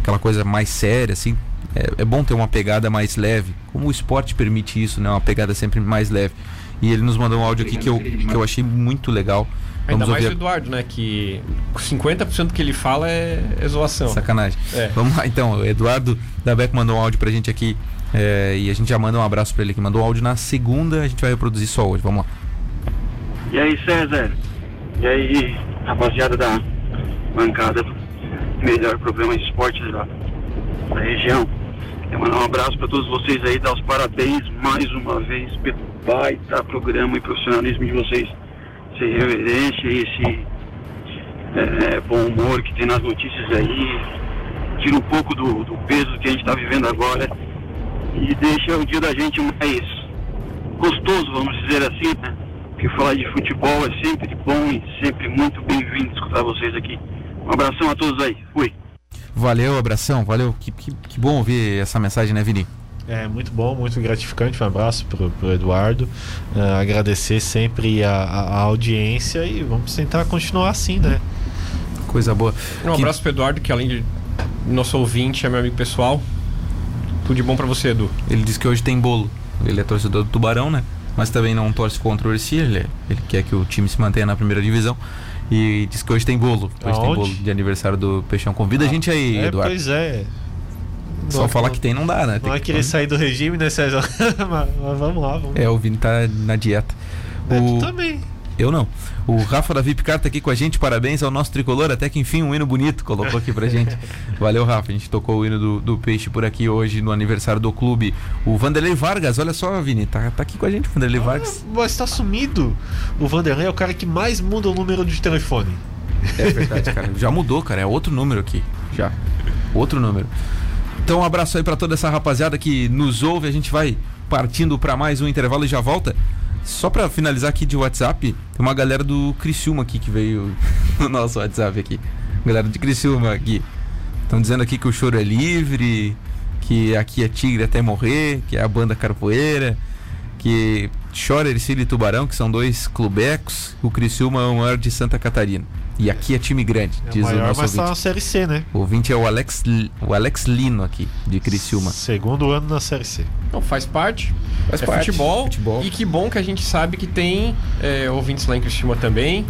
aquela coisa mais séria, assim. É, é, bom ter uma pegada mais leve, como o esporte permite isso, né? Uma pegada sempre mais leve. E ele nos mandou um áudio aqui que eu, que eu achei muito legal. Vamos Ainda mais ouvir... o Eduardo, né? Que 50% que ele fala é, é zoação. Sacanagem. É. Vamos lá, então. O Eduardo da Beck mandou um áudio pra gente aqui. É, e a gente já manda um abraço pra ele que mandou um áudio na segunda, a gente vai reproduzir só hoje. Vamos lá. E aí, César? E aí, rapaziada da bancada melhor programa de esportes da, da região. Quero mandar um abraço para todos vocês aí, dar os parabéns mais uma vez pelo baita programa e profissionalismo de vocês. Essa irreverência e esse é, bom humor que tem nas notícias aí. Tira um pouco do, do peso que a gente está vivendo agora e deixa o dia da gente mais gostoso, vamos dizer assim, né? Que falar de futebol é sempre bom e sempre muito bem-vindo escutar vocês aqui. Um abração a todos aí. Fui. Valeu, abração, valeu. Que, que, que bom ouvir essa mensagem, né, Vini? É muito bom, muito gratificante. Um abraço pro, pro Eduardo. Uh, agradecer sempre a, a, audiência e vamos tentar continuar assim, né? Coisa boa. Um abraço pro Eduardo, que além de nosso ouvinte, é meu amigo pessoal. Tudo de bom para você, Edu. Ele disse que hoje tem bolo. Ele é torcedor do Tubarão, né? Mas também não torce contra o Ercílio. Ele, ele quer que o time se mantenha na primeira divisão. E diz que hoje tem bolo. Hoje Aonde? tem bolo de aniversário do Peixão. Convida ah, a gente aí, é, Eduardo. Pois é. Só falar que tem não dá, né? Tem não é querer sair do regime, né, César? <laughs> mas, mas, vamos lá, vamos É, o Vini tá na dieta. É, o... Tu também. Eu não. O Rafa da Vipcar tá aqui com a gente, parabéns ao nosso tricolor, até que enfim um hino bonito colocou aqui pra gente. <laughs> Valeu, Rafa. A gente tocou o hino do, do Peixe por aqui hoje no aniversário do clube. O Vanderlei Vargas, olha só, Vini, tá, tá aqui com a gente, o Vanderlei ah, Vargas. Mas tá sumido. O Vanderlei é o cara que mais muda o número de telefone. É verdade, cara. Já mudou, cara. É outro número aqui. Já. Outro número. Então, um abraço aí para toda essa rapaziada que nos ouve. A gente vai partindo para mais um intervalo e já volta. Só para finalizar aqui de WhatsApp, tem uma galera do Criciúma aqui que veio <laughs> no nosso WhatsApp aqui. Galera de Criciúma aqui. Estão dizendo aqui que o choro é livre, que aqui é tigre até morrer, que é a banda Carpoeira, que chora Ercílio e Tubarão, que são dois clubecos. O Criciúma é o maior de Santa Catarina. E aqui é time grande, é diz o, maior, o nosso mas ouvinte. Tá na Série C, né? O ouvinte é o Alex, o Alex Lino aqui, de Criciúma. Segundo ano na Série C. Então faz parte. Faz é parte. Futebol, futebol. E que bom que a gente sabe que tem é, ouvintes lá em Criciúma também.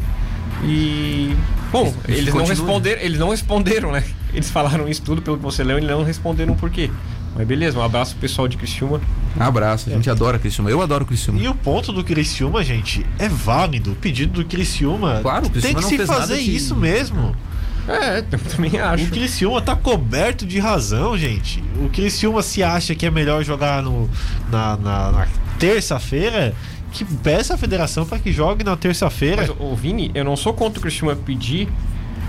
E. Bom, eles não, responderam, eles não responderam, né? Eles falaram isso tudo pelo que você leu, eles não responderam por quê. Mas beleza, um abraço pro pessoal de Criciúma. Abraço, a gente é. adora Criciúma. Eu adoro Criciúma. E o ponto do Criciúma, gente, é válido. O pedido do Criciúma. Claro, o Criciúma tem que se fazer isso mesmo. É, eu também acho. O Criciúma tá coberto de razão, gente. O Criciúma se acha que é melhor jogar no, na, na, na terça-feira, que peça a federação para que jogue na terça-feira. Mas, ô Vini, eu não sou contra o Criciúma pedir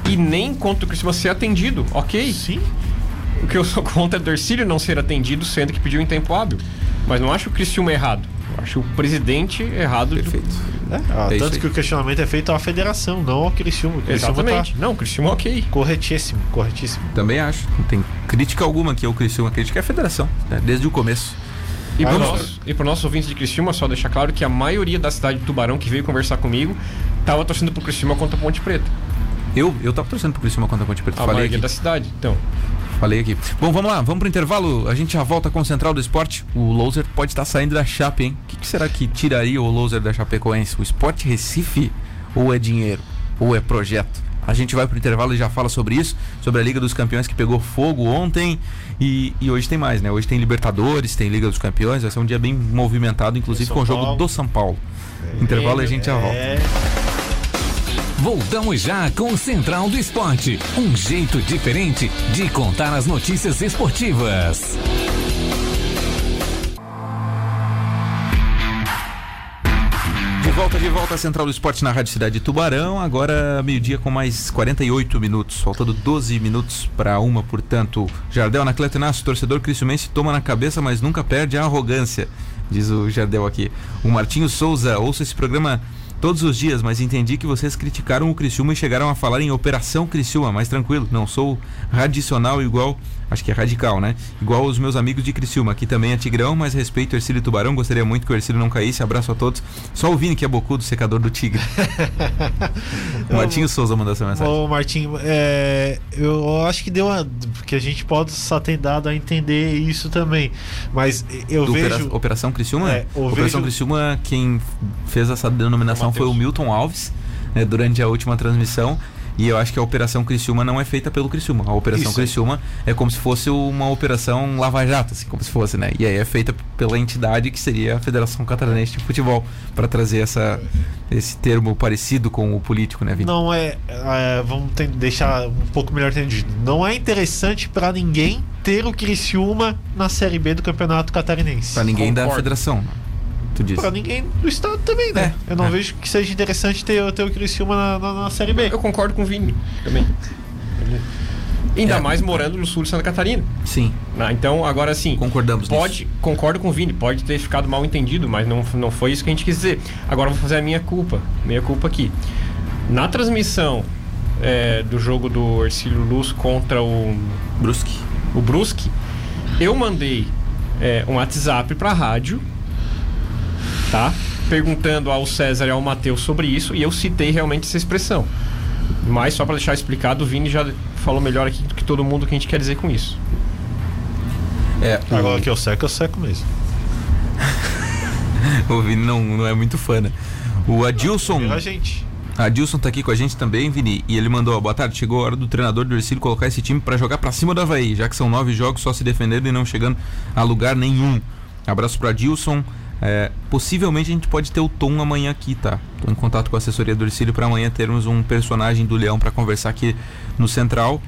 e nem contra o Criciúma ser atendido, ok? Sim. O que eu sou contra é do Ercílio não ser atendido, sendo que pediu em tempo hábil. Mas não acho o Criciúma errado. Eu acho o presidente errado. Perfeito. Do... É, ah, é tanto que o questionamento é feito à federação, não ao Criciúma. O Criciúma tá Exatamente. Tá não, o Criciúma é ok. Corretíssimo, corretíssimo. Também acho. Não tem crítica alguma aqui ao Criciúma. A crítica é a federação, né? desde o começo. E para os pro nossos ouvintes de Criciúma, só deixar claro que a maioria da cidade de Tubarão que veio conversar comigo estava torcendo pro Criciúma contra a Ponte Preta. Eu, eu tava torcendo pro Criciúma contra a Ponte Preta. A Falei maioria aqui. da cidade, então falei aqui. Bom, vamos lá, vamos pro intervalo. A gente já volta com o Central do Esporte. O Loser pode estar saindo da Chape, hein? O que, que, será que tiraria o Loser da Chapecoense? O Esporte Recife ou é dinheiro? Ou é projeto? A gente vai pro intervalo e já fala sobre isso, sobre a Liga dos Campeões que pegou fogo ontem e, e hoje tem mais, né? Hoje tem Libertadores, tem Liga dos Campeões, vai ser um dia bem movimentado, inclusive com o jogo do São Paulo. É, intervalo e a gente já volta. É... Voltamos já com o Central do Esporte. Um jeito diferente de contar as notícias esportivas. De volta, de volta à Central do Esporte na Rádio Cidade de Tubarão. Agora meio-dia com mais 48 minutos. Faltando 12 minutos para uma, portanto. Jardel Anacleto Inácio, torcedor cristiumense, toma na cabeça, mas nunca perde a arrogância. Diz o Jardel aqui. O Martinho Souza, ouça esse programa todos os dias, mas entendi que vocês criticaram o Criciúma e chegaram a falar em Operação Criciúma, mais tranquilo, não sou radicional igual acho que é radical, né? Igual os meus amigos de Criciúma, aqui também é Tigrão, mas respeito o Ercílio Tubarão, gostaria muito que o Ercílio não caísse, abraço a todos. Só o Vini que é bocudo, secador do Tigre. <laughs> o Martinho Souza mandou essa mensagem. Ô Martinho, é, eu acho que deu uma, que a gente pode só ter dado a entender isso também, mas eu do vejo... Operação Criciúma? É, Operação vejo... Criciúma, quem fez essa denominação foi o Milton Alves, né, durante a última transmissão, e eu acho que a Operação Criciúma não é feita pelo Criciúma. A Operação Isso. Criciúma é como se fosse uma operação lava-jato, assim, como se fosse, né? E aí é feita pela entidade que seria a Federação Catarinense de Futebol, para trazer essa, esse termo parecido com o político, né, Vini? Não é, é vamos ter, deixar um pouco melhor entendido. Não é interessante para ninguém ter o Criciúma na Série B do Campeonato Catarinense. Para ninguém Concordo. da federação tu disse. Pra ninguém do estado também, né? É, eu não é. vejo que seja interessante ter, ter o Criciúma na, na, na Série B. Eu concordo com o Vini também. Ainda é. mais morando no sul de Santa Catarina. Sim. Ah, então, agora sim. Concordamos pode, nisso. Concordo com o Vini, pode ter ficado mal entendido, mas não, não foi isso que a gente quis dizer. Agora vou fazer a minha culpa. Minha culpa aqui. Na transmissão é, do jogo do Ercílio Luz contra o. Brusque. O Brusque, eu mandei é, um WhatsApp para a rádio, tá? Perguntando ao César e ao Matheus sobre isso, e eu citei realmente essa expressão. Mas só para deixar explicado, o Vini já falou melhor aqui do que todo mundo o que a gente quer dizer com isso. É, o, Agora que eu seco, eu seco mesmo. <laughs> o Vini não, não é muito fã, né? O Adilson. Vira a gente. Adilson tá aqui com a gente também, Vini, e ele mandou, boa tarde, chegou a hora do treinador do Ercílio colocar esse time pra jogar pra cima do Havaí, já que são nove jogos só se defendendo e não chegando a lugar nenhum. Abraço pro Adilson. É, possivelmente a gente pode ter o Tom amanhã aqui, tá? Tô em contato com a assessoria do Ercílio pra amanhã termos um personagem do Leão pra conversar aqui no Central.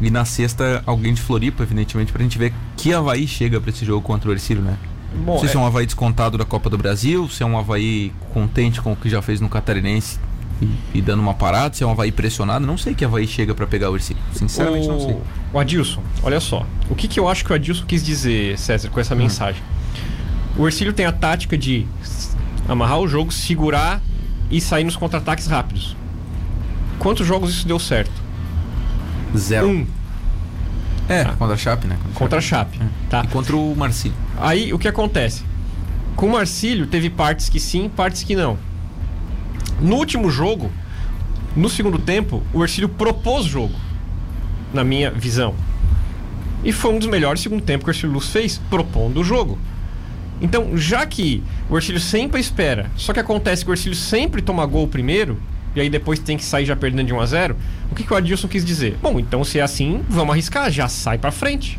E na sexta, alguém de Floripa, evidentemente, pra gente ver que Havaí chega pra esse jogo contra o Ercílio, né? Bom, Não sei se é é- um Havaí descontado da Copa do Brasil, se é um Havaí contente com o que já fez no Catarinense e, e dando uma parada, se é um Havaí pressionado. Não sei que Havaí chega pra pegar o Ercílio. Sinceramente, não sei. O Adilson, olha só. O que, que eu acho que o Adilson quis dizer, César, com Hum. essa mensagem? O Ercílio tem a tática de amarrar o jogo, segurar e sair nos contra-ataques rápidos. Quantos jogos isso deu certo? Zero. Um É, contra a Chape, né? contra a Chape, tá? E contra o Marcílio. Aí o que acontece? Com o Marcílio teve partes que sim, partes que não. No último jogo, no segundo tempo, o Ercílio propôs jogo, na minha visão. E foi um dos melhores segundo tempo que o Ercílio Luz fez, propondo o jogo. Então, já que o Ercílio sempre espera, só que acontece que o Ercílio sempre toma gol primeiro, e aí depois tem que sair já perdendo de 1 a 0 o que, que o Adilson quis dizer? Bom, então se é assim, vamos arriscar, já sai pra frente.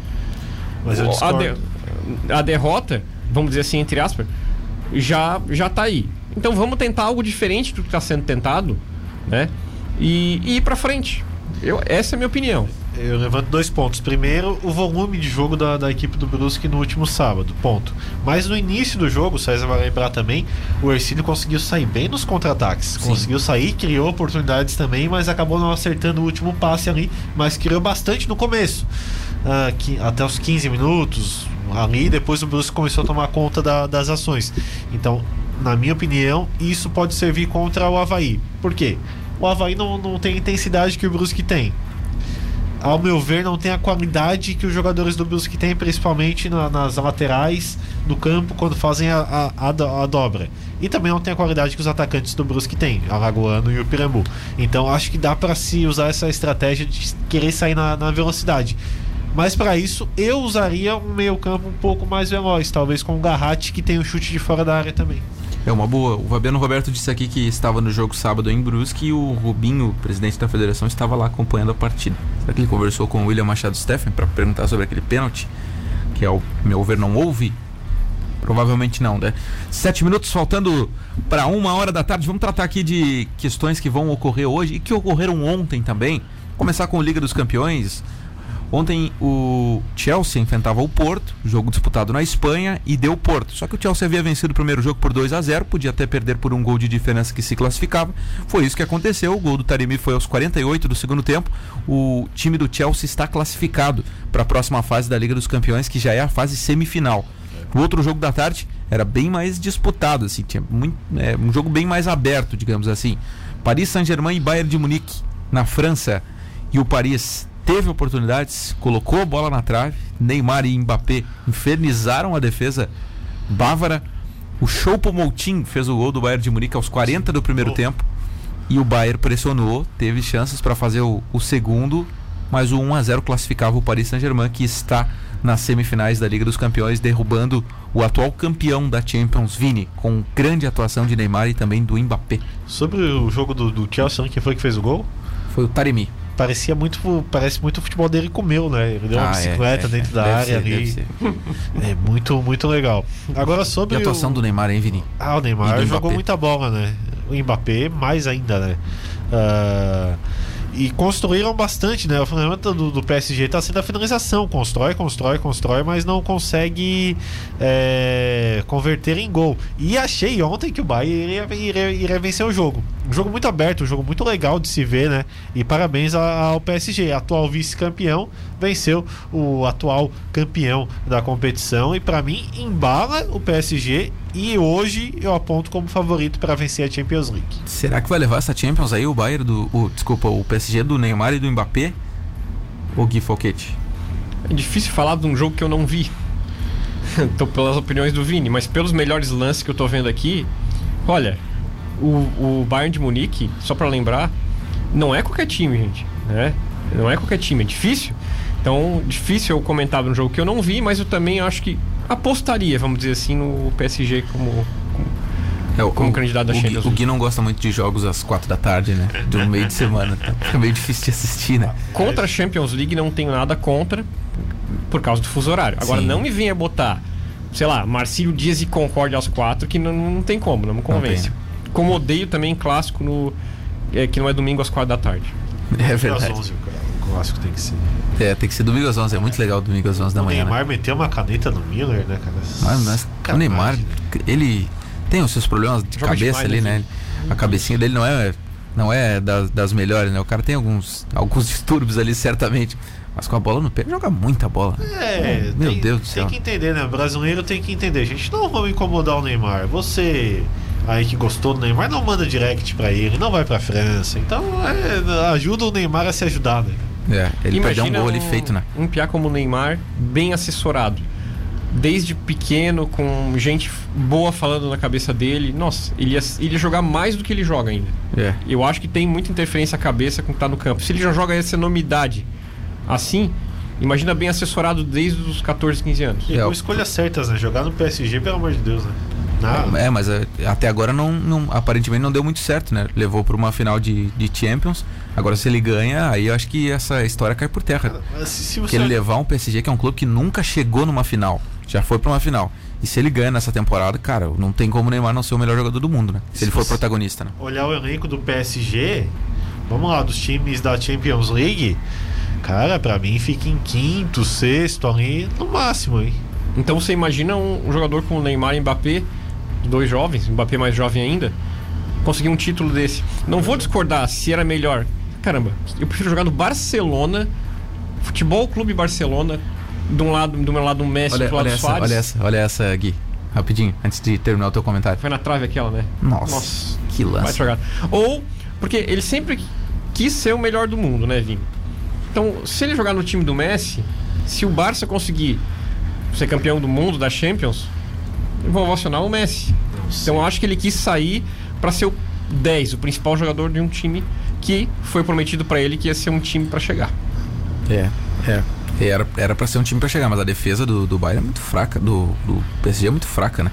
Mas eu a, de- a derrota, vamos dizer assim, entre aspas, já, já tá aí. Então vamos tentar algo diferente do que está sendo tentado, né? E, e ir pra frente. Eu, essa é a minha opinião. Eu levanto dois pontos. Primeiro, o volume de jogo da, da equipe do Brusque no último sábado, ponto. Mas no início do jogo, o César vai lembrar também, o Ercílio conseguiu sair bem nos contra-ataques. Conseguiu sair, criou oportunidades também, mas acabou não acertando o último passe ali, mas criou bastante no começo. Ah, que- até os 15 minutos ali, depois o Brusque começou a tomar conta da- das ações. Então, na minha opinião, isso pode servir contra o Havaí. Por quê? O Havaí não, não tem a intensidade que o Brusque tem ao meu ver, não tem a qualidade que os jogadores do Brusque têm, principalmente na- nas laterais, no campo, quando fazem a, a- a do- dobra. E também não tem a qualidade que os atacantes do Brusque têm, Alagoano e o Pirambu. Então acho que dá para se usar essa estratégia de querer sair na, na velocidade. Mas para isso, eu usaria um meio-campo um pouco mais veloz, talvez com o Garratti, que tem o chute de fora da área também. É uma boa. O Fabiano Roberto disse aqui que estava no jogo sábado em Brusque e o Rubinho, presidente da federação, estava lá acompanhando a partida. Será que ele conversou com o William Machado Steffen para perguntar sobre aquele pênalti? Que, ao meu ver, não houve? Provavelmente não, né? Sete minutos faltando para uma hora da tarde. Vamos tratar aqui de questões que vão ocorrer hoje e que ocorreram ontem também. Começar com o Liga dos Campeões. Ontem o Chelsea enfrentava o Porto, jogo disputado na Espanha, e deu Porto. Só que o Chelsea havia vencido o primeiro jogo por 2 a 0 podia até perder por um gol de diferença que se classificava. Foi isso que aconteceu. O gol do Taremi foi aos 48 do segundo tempo. O time do Chelsea está classificado para a próxima fase da Liga dos Campeões, que já é a fase semifinal. O outro jogo da tarde era bem mais disputado, assim, tinha muito, é, um jogo bem mais aberto, digamos assim. Paris Saint-Germain e Bayern de Munique na França. E o Paris teve oportunidades, colocou a bola na trave. Neymar e Mbappé infernizaram a defesa bávara. O Choupo-Moting fez o gol do Bayern de Munique aos 40 do primeiro Oh. tempo. E o Bayern pressionou, teve chances para fazer o, o segundo, mas o 1 a 0 classificava o Paris Saint-Germain que está nas semifinais da Liga dos Campeões, derrubando o atual campeão da Champions, Vini, com grande atuação de Neymar e também do Mbappé. Sobre o jogo do, do Chelsea, quem foi que fez o gol? Foi o Taremi. Parecia muito, parece muito o futebol dele comeu, né? Ele deu uma Ah, é, bicicleta é, dentro é. da Deve área ser, ali. É muito, muito legal. Agora E sobre a atuação o... do Neymar, hein, Vini? Ah, o E Neymar jogou muita bola, né? O Mbappé mais ainda, né? Ah, e construíram bastante, né? O fundamento do, do PSG está sendo a finalização. Constrói, constrói, constrói, mas não consegue é, converter em gol. E achei ontem que o Bayern iria, iria, iria vencer o jogo. Um jogo muito aberto, um jogo muito legal de se ver, né? E parabéns ao PSG, atual vice-campeão, venceu o atual campeão da competição. E para mim, embala o PSG. E hoje eu aponto como favorito para vencer a Champions League. Será que vai levar essa Champions aí, o Bayern do. O, desculpa, o PSG do Neymar e do Mbappé? Ou Gui Foquete? É difícil falar de um jogo que eu não vi. <laughs> tô pelas opiniões do Vini, mas pelos melhores lances que eu tô vendo aqui, olha, o, o Bayern de Munique, só para lembrar, não é qualquer time, gente, né? Não é qualquer time, é difícil. Então, difícil eu comentar no jogo que eu não vi, mas eu também acho que apostaria, vamos dizer assim, no PSG como, como É, o- Como o- candidato da o, Gui- Champions o. Gui não gosta muito de jogos às quatro da tarde, né? Do meio de semana. Tá? Fica meio difícil de assistir, né? Contra a Champions League não tenho nada contra por causa do fuso horário. Agora Sim. não me venha botar, sei lá, Marcílio Dias e Concorde às quatro, que não, não tem como, não me convence. tem. Como odeio também clássico no. é, que não é domingo às quatro da tarde. É Às verdade. 11 cara, o clássico tem que ser. É, tem que ser domingo às 11. É muito legal domingo às 11 da O manhã. Né? Neymar meteu uma caneta no Miller, né, cara? Mas, mas o Neymar, né? ele tem os seus problemas de Joga cabeça demais, ali, né, né? A cabecinha dele não é, não é das, das melhores, né? O cara tem alguns, alguns <laughs> distúrbios ali, certamente. Mas com a bola no pé, joga muita bola. É, Meu tem, Deus do céu. Tem que entender, né? O brasileiro tem que entender. Gente, não vamos incomodar o Neymar. Você aí que gostou do Neymar, não manda direct pra ele, não vai pra França. Então, é, ajuda o Neymar a se ajudar, né? É, ele perdeu um gol ali um, feito, né? Um piá como o Neymar, bem assessorado. Desde pequeno, com gente boa falando na cabeça dele. Nossa, ele ia, ele ia jogar mais do que ele joga ainda. É. Eu acho que tem muita interferência a cabeça com o que tá no campo. Se ele já joga essa enormidade assim, imagina bem assessorado desde os 14, 15 anos. E É, com escolhas certas, né? Jogar no PSG, pelo amor de Deus, né? Nada. É, mas é, até agora não, não- aparentemente não deu muito certo, né? Levou pra uma final de, de Champions. Agora, se ele ganha, aí eu acho que essa história cai por terra. Se, você ele levar um PSG, que é um clube que nunca chegou numa final, já foi pra uma final. E se ele ganha nessa temporada, cara, não tem como o Neymar não ser o melhor jogador do mundo, né? Se, Se ele for protagonista, né? olhar o elenco do PSG, vamos lá, dos times da Champions League, cara, pra mim fica em quinto, sexto ali, no máximo, hein? Então você imagina um, um jogador como o Neymar e Mbappé, dois jovens, Mbappé mais jovem ainda, conseguir um título desse. Não vou discordar se era melhor. Caramba, eu prefiro jogar no Barcelona, Futebol Clube Barcelona, de um lado, do meu lado um Messi, Olha, do lado olha, essa, olha essa, olha essa, Gui. Rapidinho, antes de terminar o teu comentário. Foi na trave aquela, né? Nossa, Nossa. que lance. Ou, porque ele sempre quis ser o melhor do mundo, né, Vini? Então, se ele jogar no time do Messi, se o Barça conseguir ser campeão do mundo, da Champions, eu vou ovacionar o Messi. Então, eu acho que ele quis sair para ser o 10, o principal jogador de um time que foi prometido para ele que ia ser um time para chegar. É, é. Era, era pra ser um time pra chegar, mas a defesa do, do Bayern é muito fraca, do, do PSG é muito fraca, né?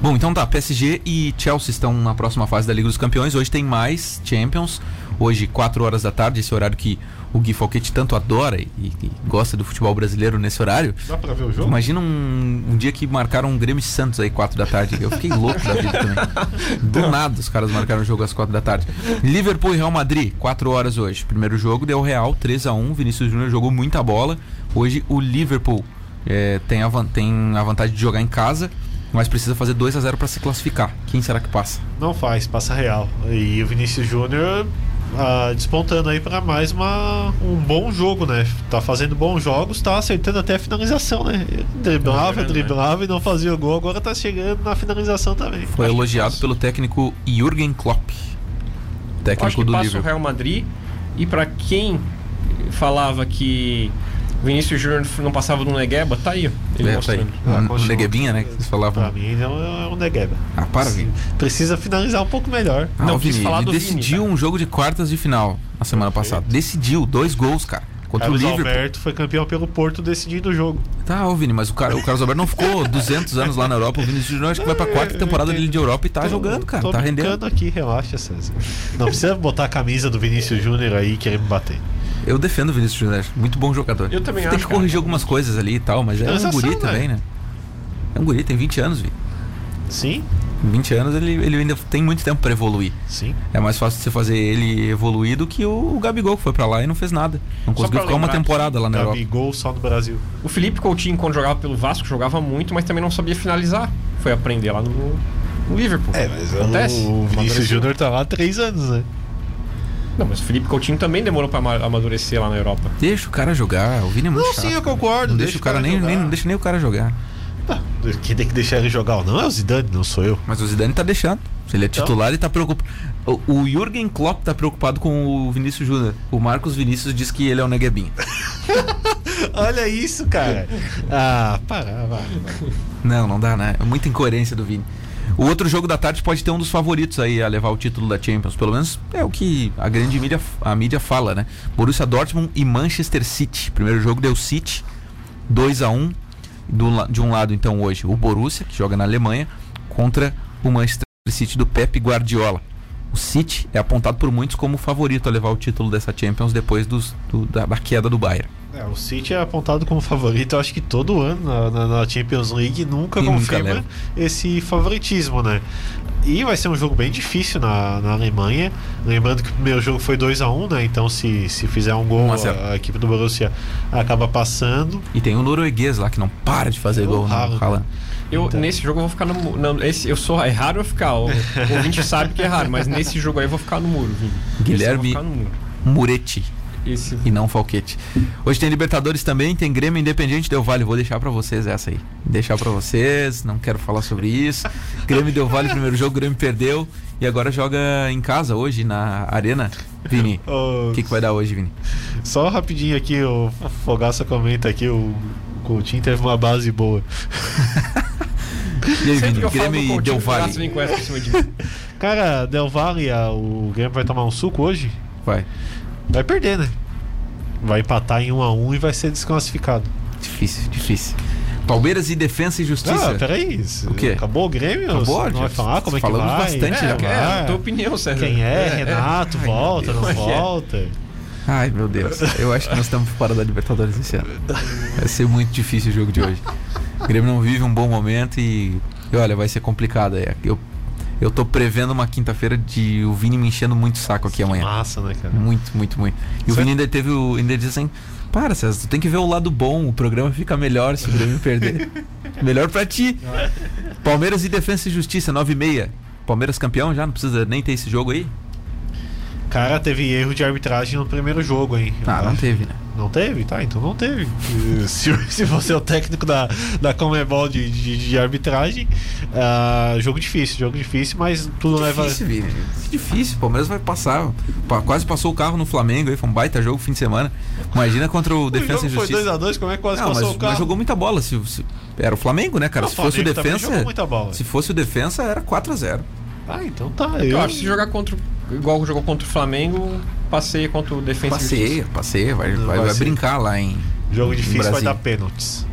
Bom, então tá, PSG e Chelsea estão na próxima fase da Liga dos Campeões. Hoje tem mais Champions. Hoje, 4 horas da tarde, esse horário que o Gui Falquete tanto adora e, e gosta do futebol brasileiro nesse horário. Dá pra ver o jogo? Imagina um, um dia que marcaram um Grêmio e Santos aí, 4 da tarde. Eu fiquei louco da vida também. <laughs> Do nada os caras marcaram o jogo às 4 da tarde. Liverpool e Real Madrid, 4 horas hoje. Primeiro jogo deu Real 3 a 1 Vinícius Júnior jogou muita bola. Hoje o Liverpool eh, tem, a, tem a vantagem de jogar em casa, mas precisa fazer 2 a 0 para se classificar. Quem será que passa? Não faz, passa real. E o Vinícius Júnior ah, despontando aí pra mais uma, um bom jogo, né? Tá fazendo bons jogos, tá acertando até a finalização, né? Driblava, Tá jogando, driblava e não fazia o gol, agora tá chegando na finalização também. Foi Acho elogiado pelo técnico Jürgen Klopp, Eu acho técnico que do passa o Liverpool. Real Madrid e para quem falava que Vinícius Júnior não passava do Negueba, tá aí, ele É, tá aí. Ah, Um-. Neguebinha, né? Que vocês Pra falavam. mim ele é um- é um Negueba. Ah, para, Vini. Precisa finalizar um pouco melhor. Ah, Não quis Vini, falar ele do Vini, decidiu cara. um jogo de quartas de final na semana passada. Decidiu, dois gols, cara. Contra Carlos o Liverpool. Alberto foi campeão pelo Porto decidindo o jogo. Tá, ô Vini, mas o, cara, o Carlos Alberto não ficou <laughs> 200 anos lá na Europa. O Vinícius Júnior acho que vai pra quarta temporada dele de Europa e tá Tô- jogando, cara. tô Tá rendendo. aqui, relaxa, César. Não precisa botar a camisa do Vinícius Júnior aí e querer me bater. Eu defendo o Vinícius Júnior, muito bom jogador. Eu também Tem acho, que cara. corrigir algumas coisas ali e tal, mas é um guri velho. também, né? É um guri, tem 20 anos, Vini. Sim? Com 20 anos ele, ele ainda tem muito tempo pra evoluir. Sim. É mais fácil você fazer ele evoluir do que o, o Gabigol que foi pra lá e não fez nada. Não Só conseguiu ficar uma temporada lá na Europa. Gabigol só no Brasil. O Felipe Coutinho, quando jogava pelo Vasco, jogava muito, mas também não sabia finalizar. Foi aprender lá no, no Liverpool. Acontece. o Vinícius. Júnior tá lá há três anos, né? Não, mas o Felipe Coutinho também demorou pra ama- amadurecer lá na Europa. Deixa o cara jogar. O Vini é muito Não, chato. sim, eu concordo. Não deixa, o cara, nem, jogar. nem, não deixa nem o cara jogar. Tá, Quem tem que deixar ele jogar ou não é o Zidane, não sou eu. Mas o Zidane tá deixando. Se ele é Então? titular, ele tá preocupado. O, o Jürgen Klopp tá preocupado com o Vinícius Júnior. O Marcos Vinícius diz que ele é o Neguebinho. <laughs> Olha isso, cara. Ah, para, vai. vai. Não, não dá, né? É muita incoerência do Vini. O outro jogo da tarde pode ter um dos favoritos aí a levar o título da Champions. Pelo menos é o que a grande mídia, a mídia fala, né? Borussia Dortmund e Manchester City. Primeiro jogo deu City, 2 a 1 do, De um lado, então, hoje, o Borussia, que joga na Alemanha, contra o Manchester City do Pep Guardiola. O City é apontado por muitos como favorito a levar o título dessa Champions depois dos, do, da, da queda do Bayern. É, o City é apontado como favorito, eu acho que todo ano na, na, Champions League nunca E nunca confirma leva. esse favoritismo, né? E vai ser um jogo bem difícil na, na Alemanha. Lembrando que o primeiro jogo foi 2 a 1 né? Então se, se fizer um gol, 1 a 0. a, equipe do Borussia acaba passando. E tem o norueguês lá que não para de fazer É gol, né? Haaland. Haaland. Eu, Então. Nesse jogo eu vou ficar no muro. Não, esse, eu sou. É raro eu ficar. O, o ouvinte sabe que é raro, mas nesse jogo aí eu vou ficar no muro, Vini. Guilherme-. Muretti. Esse. e não Falquete. Hoje tem Libertadores também, tem Grêmio Independente Del Vale. Vou deixar pra vocês essa aí. Deixar pra vocês, não quero falar sobre isso. Grêmio Del Vale, primeiro jogo, Grêmio perdeu e agora joga em casa hoje na Arena. Vini, Ô, <laughs> o que, que vai dar hoje, Vini? Só rapidinho aqui, o Fogaça comenta aqui, o Coutinho teve uma base boa. <laughs> E aí, Sempre Vini, eu Grêmio e Coutinho, Del mim. <laughs> Cara, Del Valle, o Grêmio vai tomar um suco hoje? Vai. Vai perder, né? Vai empatar em 1 a 1 e vai ser desclassificado. Difícil, difícil. Palmeiras e Defensa e Justiça. Ah, peraí. isso- O quê? Acabou o Grêmio? Acabou, Não já vai falar como é que falamos vai? bastante É, já. É, a tua opinião, César. Quem é? Renato, Ai, volta, meu não volta? Ai, meu Deus. Eu acho que nós estamos fora da Libertadores esse ano. Vai ser muito difícil o jogo de hoje. O Grêmio não vive um bom momento e, e olha, vai ser complicado. É, Eu, eu tô prevendo uma quinta-feira de o Vini me enchendo muito saco aqui amanhã. Massa, né, cara? Muito, muito, muito. E o. Vini ainda teve o. Ainda disse assim: Para, César, tu tem que ver o lado bom. O programa fica melhor se o Grêmio perder. <laughs> melhor pra ti. Palmeiras e Defesa e Justiça, 9 e meia. Palmeiras campeão já? Não precisa nem ter esse jogo aí? Cara, teve erro de arbitragem no primeiro jogo, hein? Ah, não teve, né? Não teve? Tá, então não teve. <laughs> se, se você é o técnico da, da Comebol de, de, de arbitragem, ah, jogo difícil, jogo difícil, mas tudo leva. Difícil, Vini. Difícil. O Palmeiras vai passar. Pa- Quase passou o carro no Flamengo aí. Foi um baita jogo fim de semana. Imagina contra o <laughs> O Defensa jogo e foi Justiça. 2x2, como é que quase Não, passou mas, o carro? mas jogou muita bola. Se, se- era o Flamengo, né, cara? Não, se fosse o Defensa. jogou muita bola. Se fosse o Defensa, era 4x0. Ah, então tá. Eu Eu, acho que se jogar contra. Igual jogou contra o Flamengo, passeia contra o Defensa Passeia, passeia. Vai, vai, Vai brincar lá em. Jogo difícil vai dar pênaltis.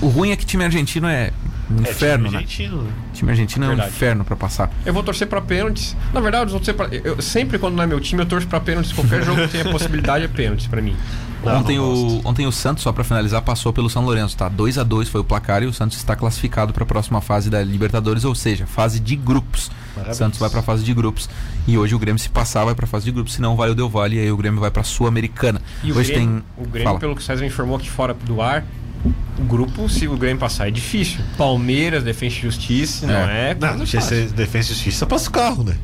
O ruim é que time argentino é um É, inferno, time né? argentino, né? Time argentino é um inferno pra passar. Eu vou torcer pra pênaltis. Na verdade, eu vou torcer pra. Eu, sempre quando não é meu time, eu torço pra pênaltis. Qualquer jogo <laughs> que tenha possibilidade é pênaltis pra mim. Não, ontem, não o, ontem o Santos, só pra finalizar, passou pelo São Lourenço, tá? 2 a 2 foi o placar e o Santos está classificado pra próxima fase da Libertadores, ou seja, fase de grupos. Parabéns. Santos vai pra fase de grupos. E hoje o Grêmio, se passar, vai pra fase de grupos. Se não, vai o Del Valle e aí o Grêmio vai pra Sul-Americana. E o Hoje Grêmio, tem. o Grêmio Fala. pelo que o César informou aqui fora do ar, o grupo, se o Grêmio passar, é difícil. Palmeiras, Defensa e Justiça, não é? Não, não ser defesa e justiça passa o carro, né?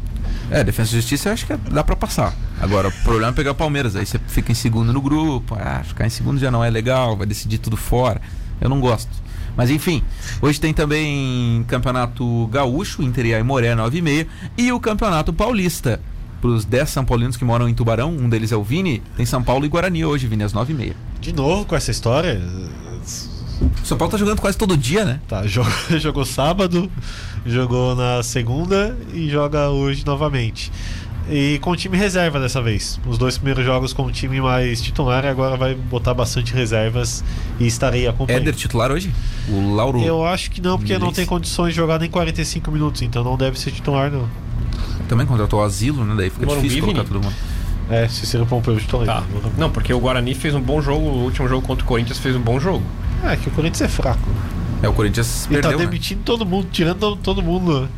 É, Defesa e Justiça eu acho que dá pra passar. Agora, o problema é pegar o Palmeiras. Aí você fica em segundo no grupo. Ah, ficar em segundo já não é legal, vai decidir tudo fora. Eu não gosto. Mas enfim, hoje tem também Campeonato Gaúcho, Inter e Aimoré, 9 e meia. E o Campeonato Paulista. Para os 10 São Paulinos que moram em Tubarão, um deles é o Vini, tem São Paulo e Guarani hoje, Vini, às 9 e meia. De novo com essa história. O São Paulo tá jogando quase todo dia, né? Tá, jogou, <laughs> jogou sábado, jogou na segunda e joga hoje novamente. E com time reserva dessa vez. Os dois primeiros jogos com o time mais titular, e agora vai botar bastante reservas e estarei acompanhando. Éder titular hoje? O Lauro. Eu acho que não, porque não tem condições de jogar nem 45 minutos, então não deve ser titular, não. Também contratou o Asilo, né? Daí fica Morumbi, difícil colocar todo mundo. É, Cícero Pompeu titular. Tá. Não, porque o Guarani fez um bom jogo, o último jogo contra o Corinthians fez um bom jogo. É, que o Corinthians é fraco. É, o Corinthians E perdeu, tá né? demitindo todo mundo, tirando todo mundo. né?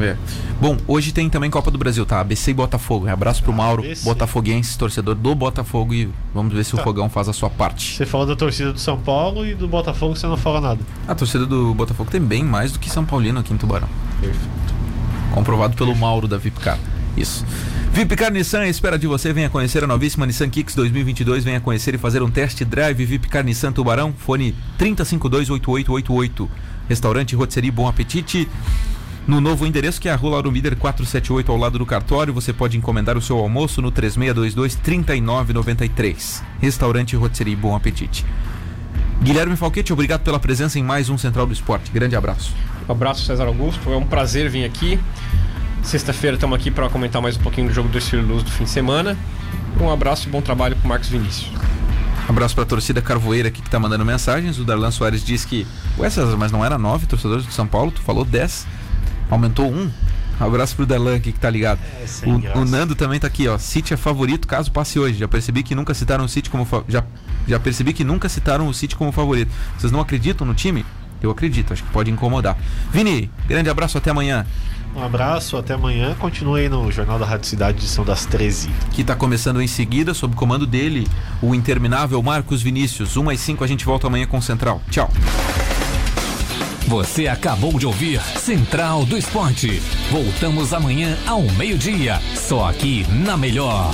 É. Bom, hoje tem também Copa do Brasil, tá? ABC e Botafogo. Abraço pro Mauro, ABC. botafoguense, torcedor do Botafogo e vamos ver se Tá. o Fogão faz a sua parte. Você falou da torcida do São Paulo e do Botafogo você não fala nada. A torcida do Botafogo tem bem mais do que São Paulino aqui em Tubarão. Comprovado pelo Mauro da Vipcar. Isso. Vipcar Nissan, espera de você, venha conhecer a novíssima Nissan Kicks 2022, venha conhecer e fazer um test drive Vipcar Nissan Tubarão, fone 30528888. Restaurante Rotisserie Bom Apetite. No novo endereço que é a Rua Lauro Mider 478 ao lado do cartório, você pode encomendar o seu almoço no 3622 3993. Restaurante Rotisserie Bom Apetite. Guilherme Falquete, obrigado pela presença em mais um Central do Esporte. Grande abraço. Um abraço, César Augusto. É um prazer vir aqui. Sexta-feira estamos aqui para comentar mais um pouquinho do jogo do Estilo Luz do fim de semana. Um abraço e bom trabalho com o Marcos Vinícius. Abraço para a torcida Carvoeira aqui que está mandando mensagens. O Darlan Soares diz que, ué César, mas não era nove torcedores de São Paulo? Tu falou dez, aumentou um. Um abraço pro Darlan aqui que tá ligado. É, o, o, Nando também tá aqui, ó. City é favorito caso passe hoje. Já percebi que nunca citaram o City como já, já percebi que nunca citaram o City como favorito. Vocês não acreditam no time? Eu acredito, acho que pode incomodar. Vini, grande abraço, até amanhã. Um abraço, até amanhã. Continue aí no Jornal da Rádio Cidade, edição das 13. Que está começando em seguida, sob comando dele, o interminável Marcos Vinícius. 1 às 5 a gente volta amanhã com o Central. Tchau. Você acabou de ouvir Central do Esporte. Voltamos amanhã ao meio-dia, só aqui na Melhor.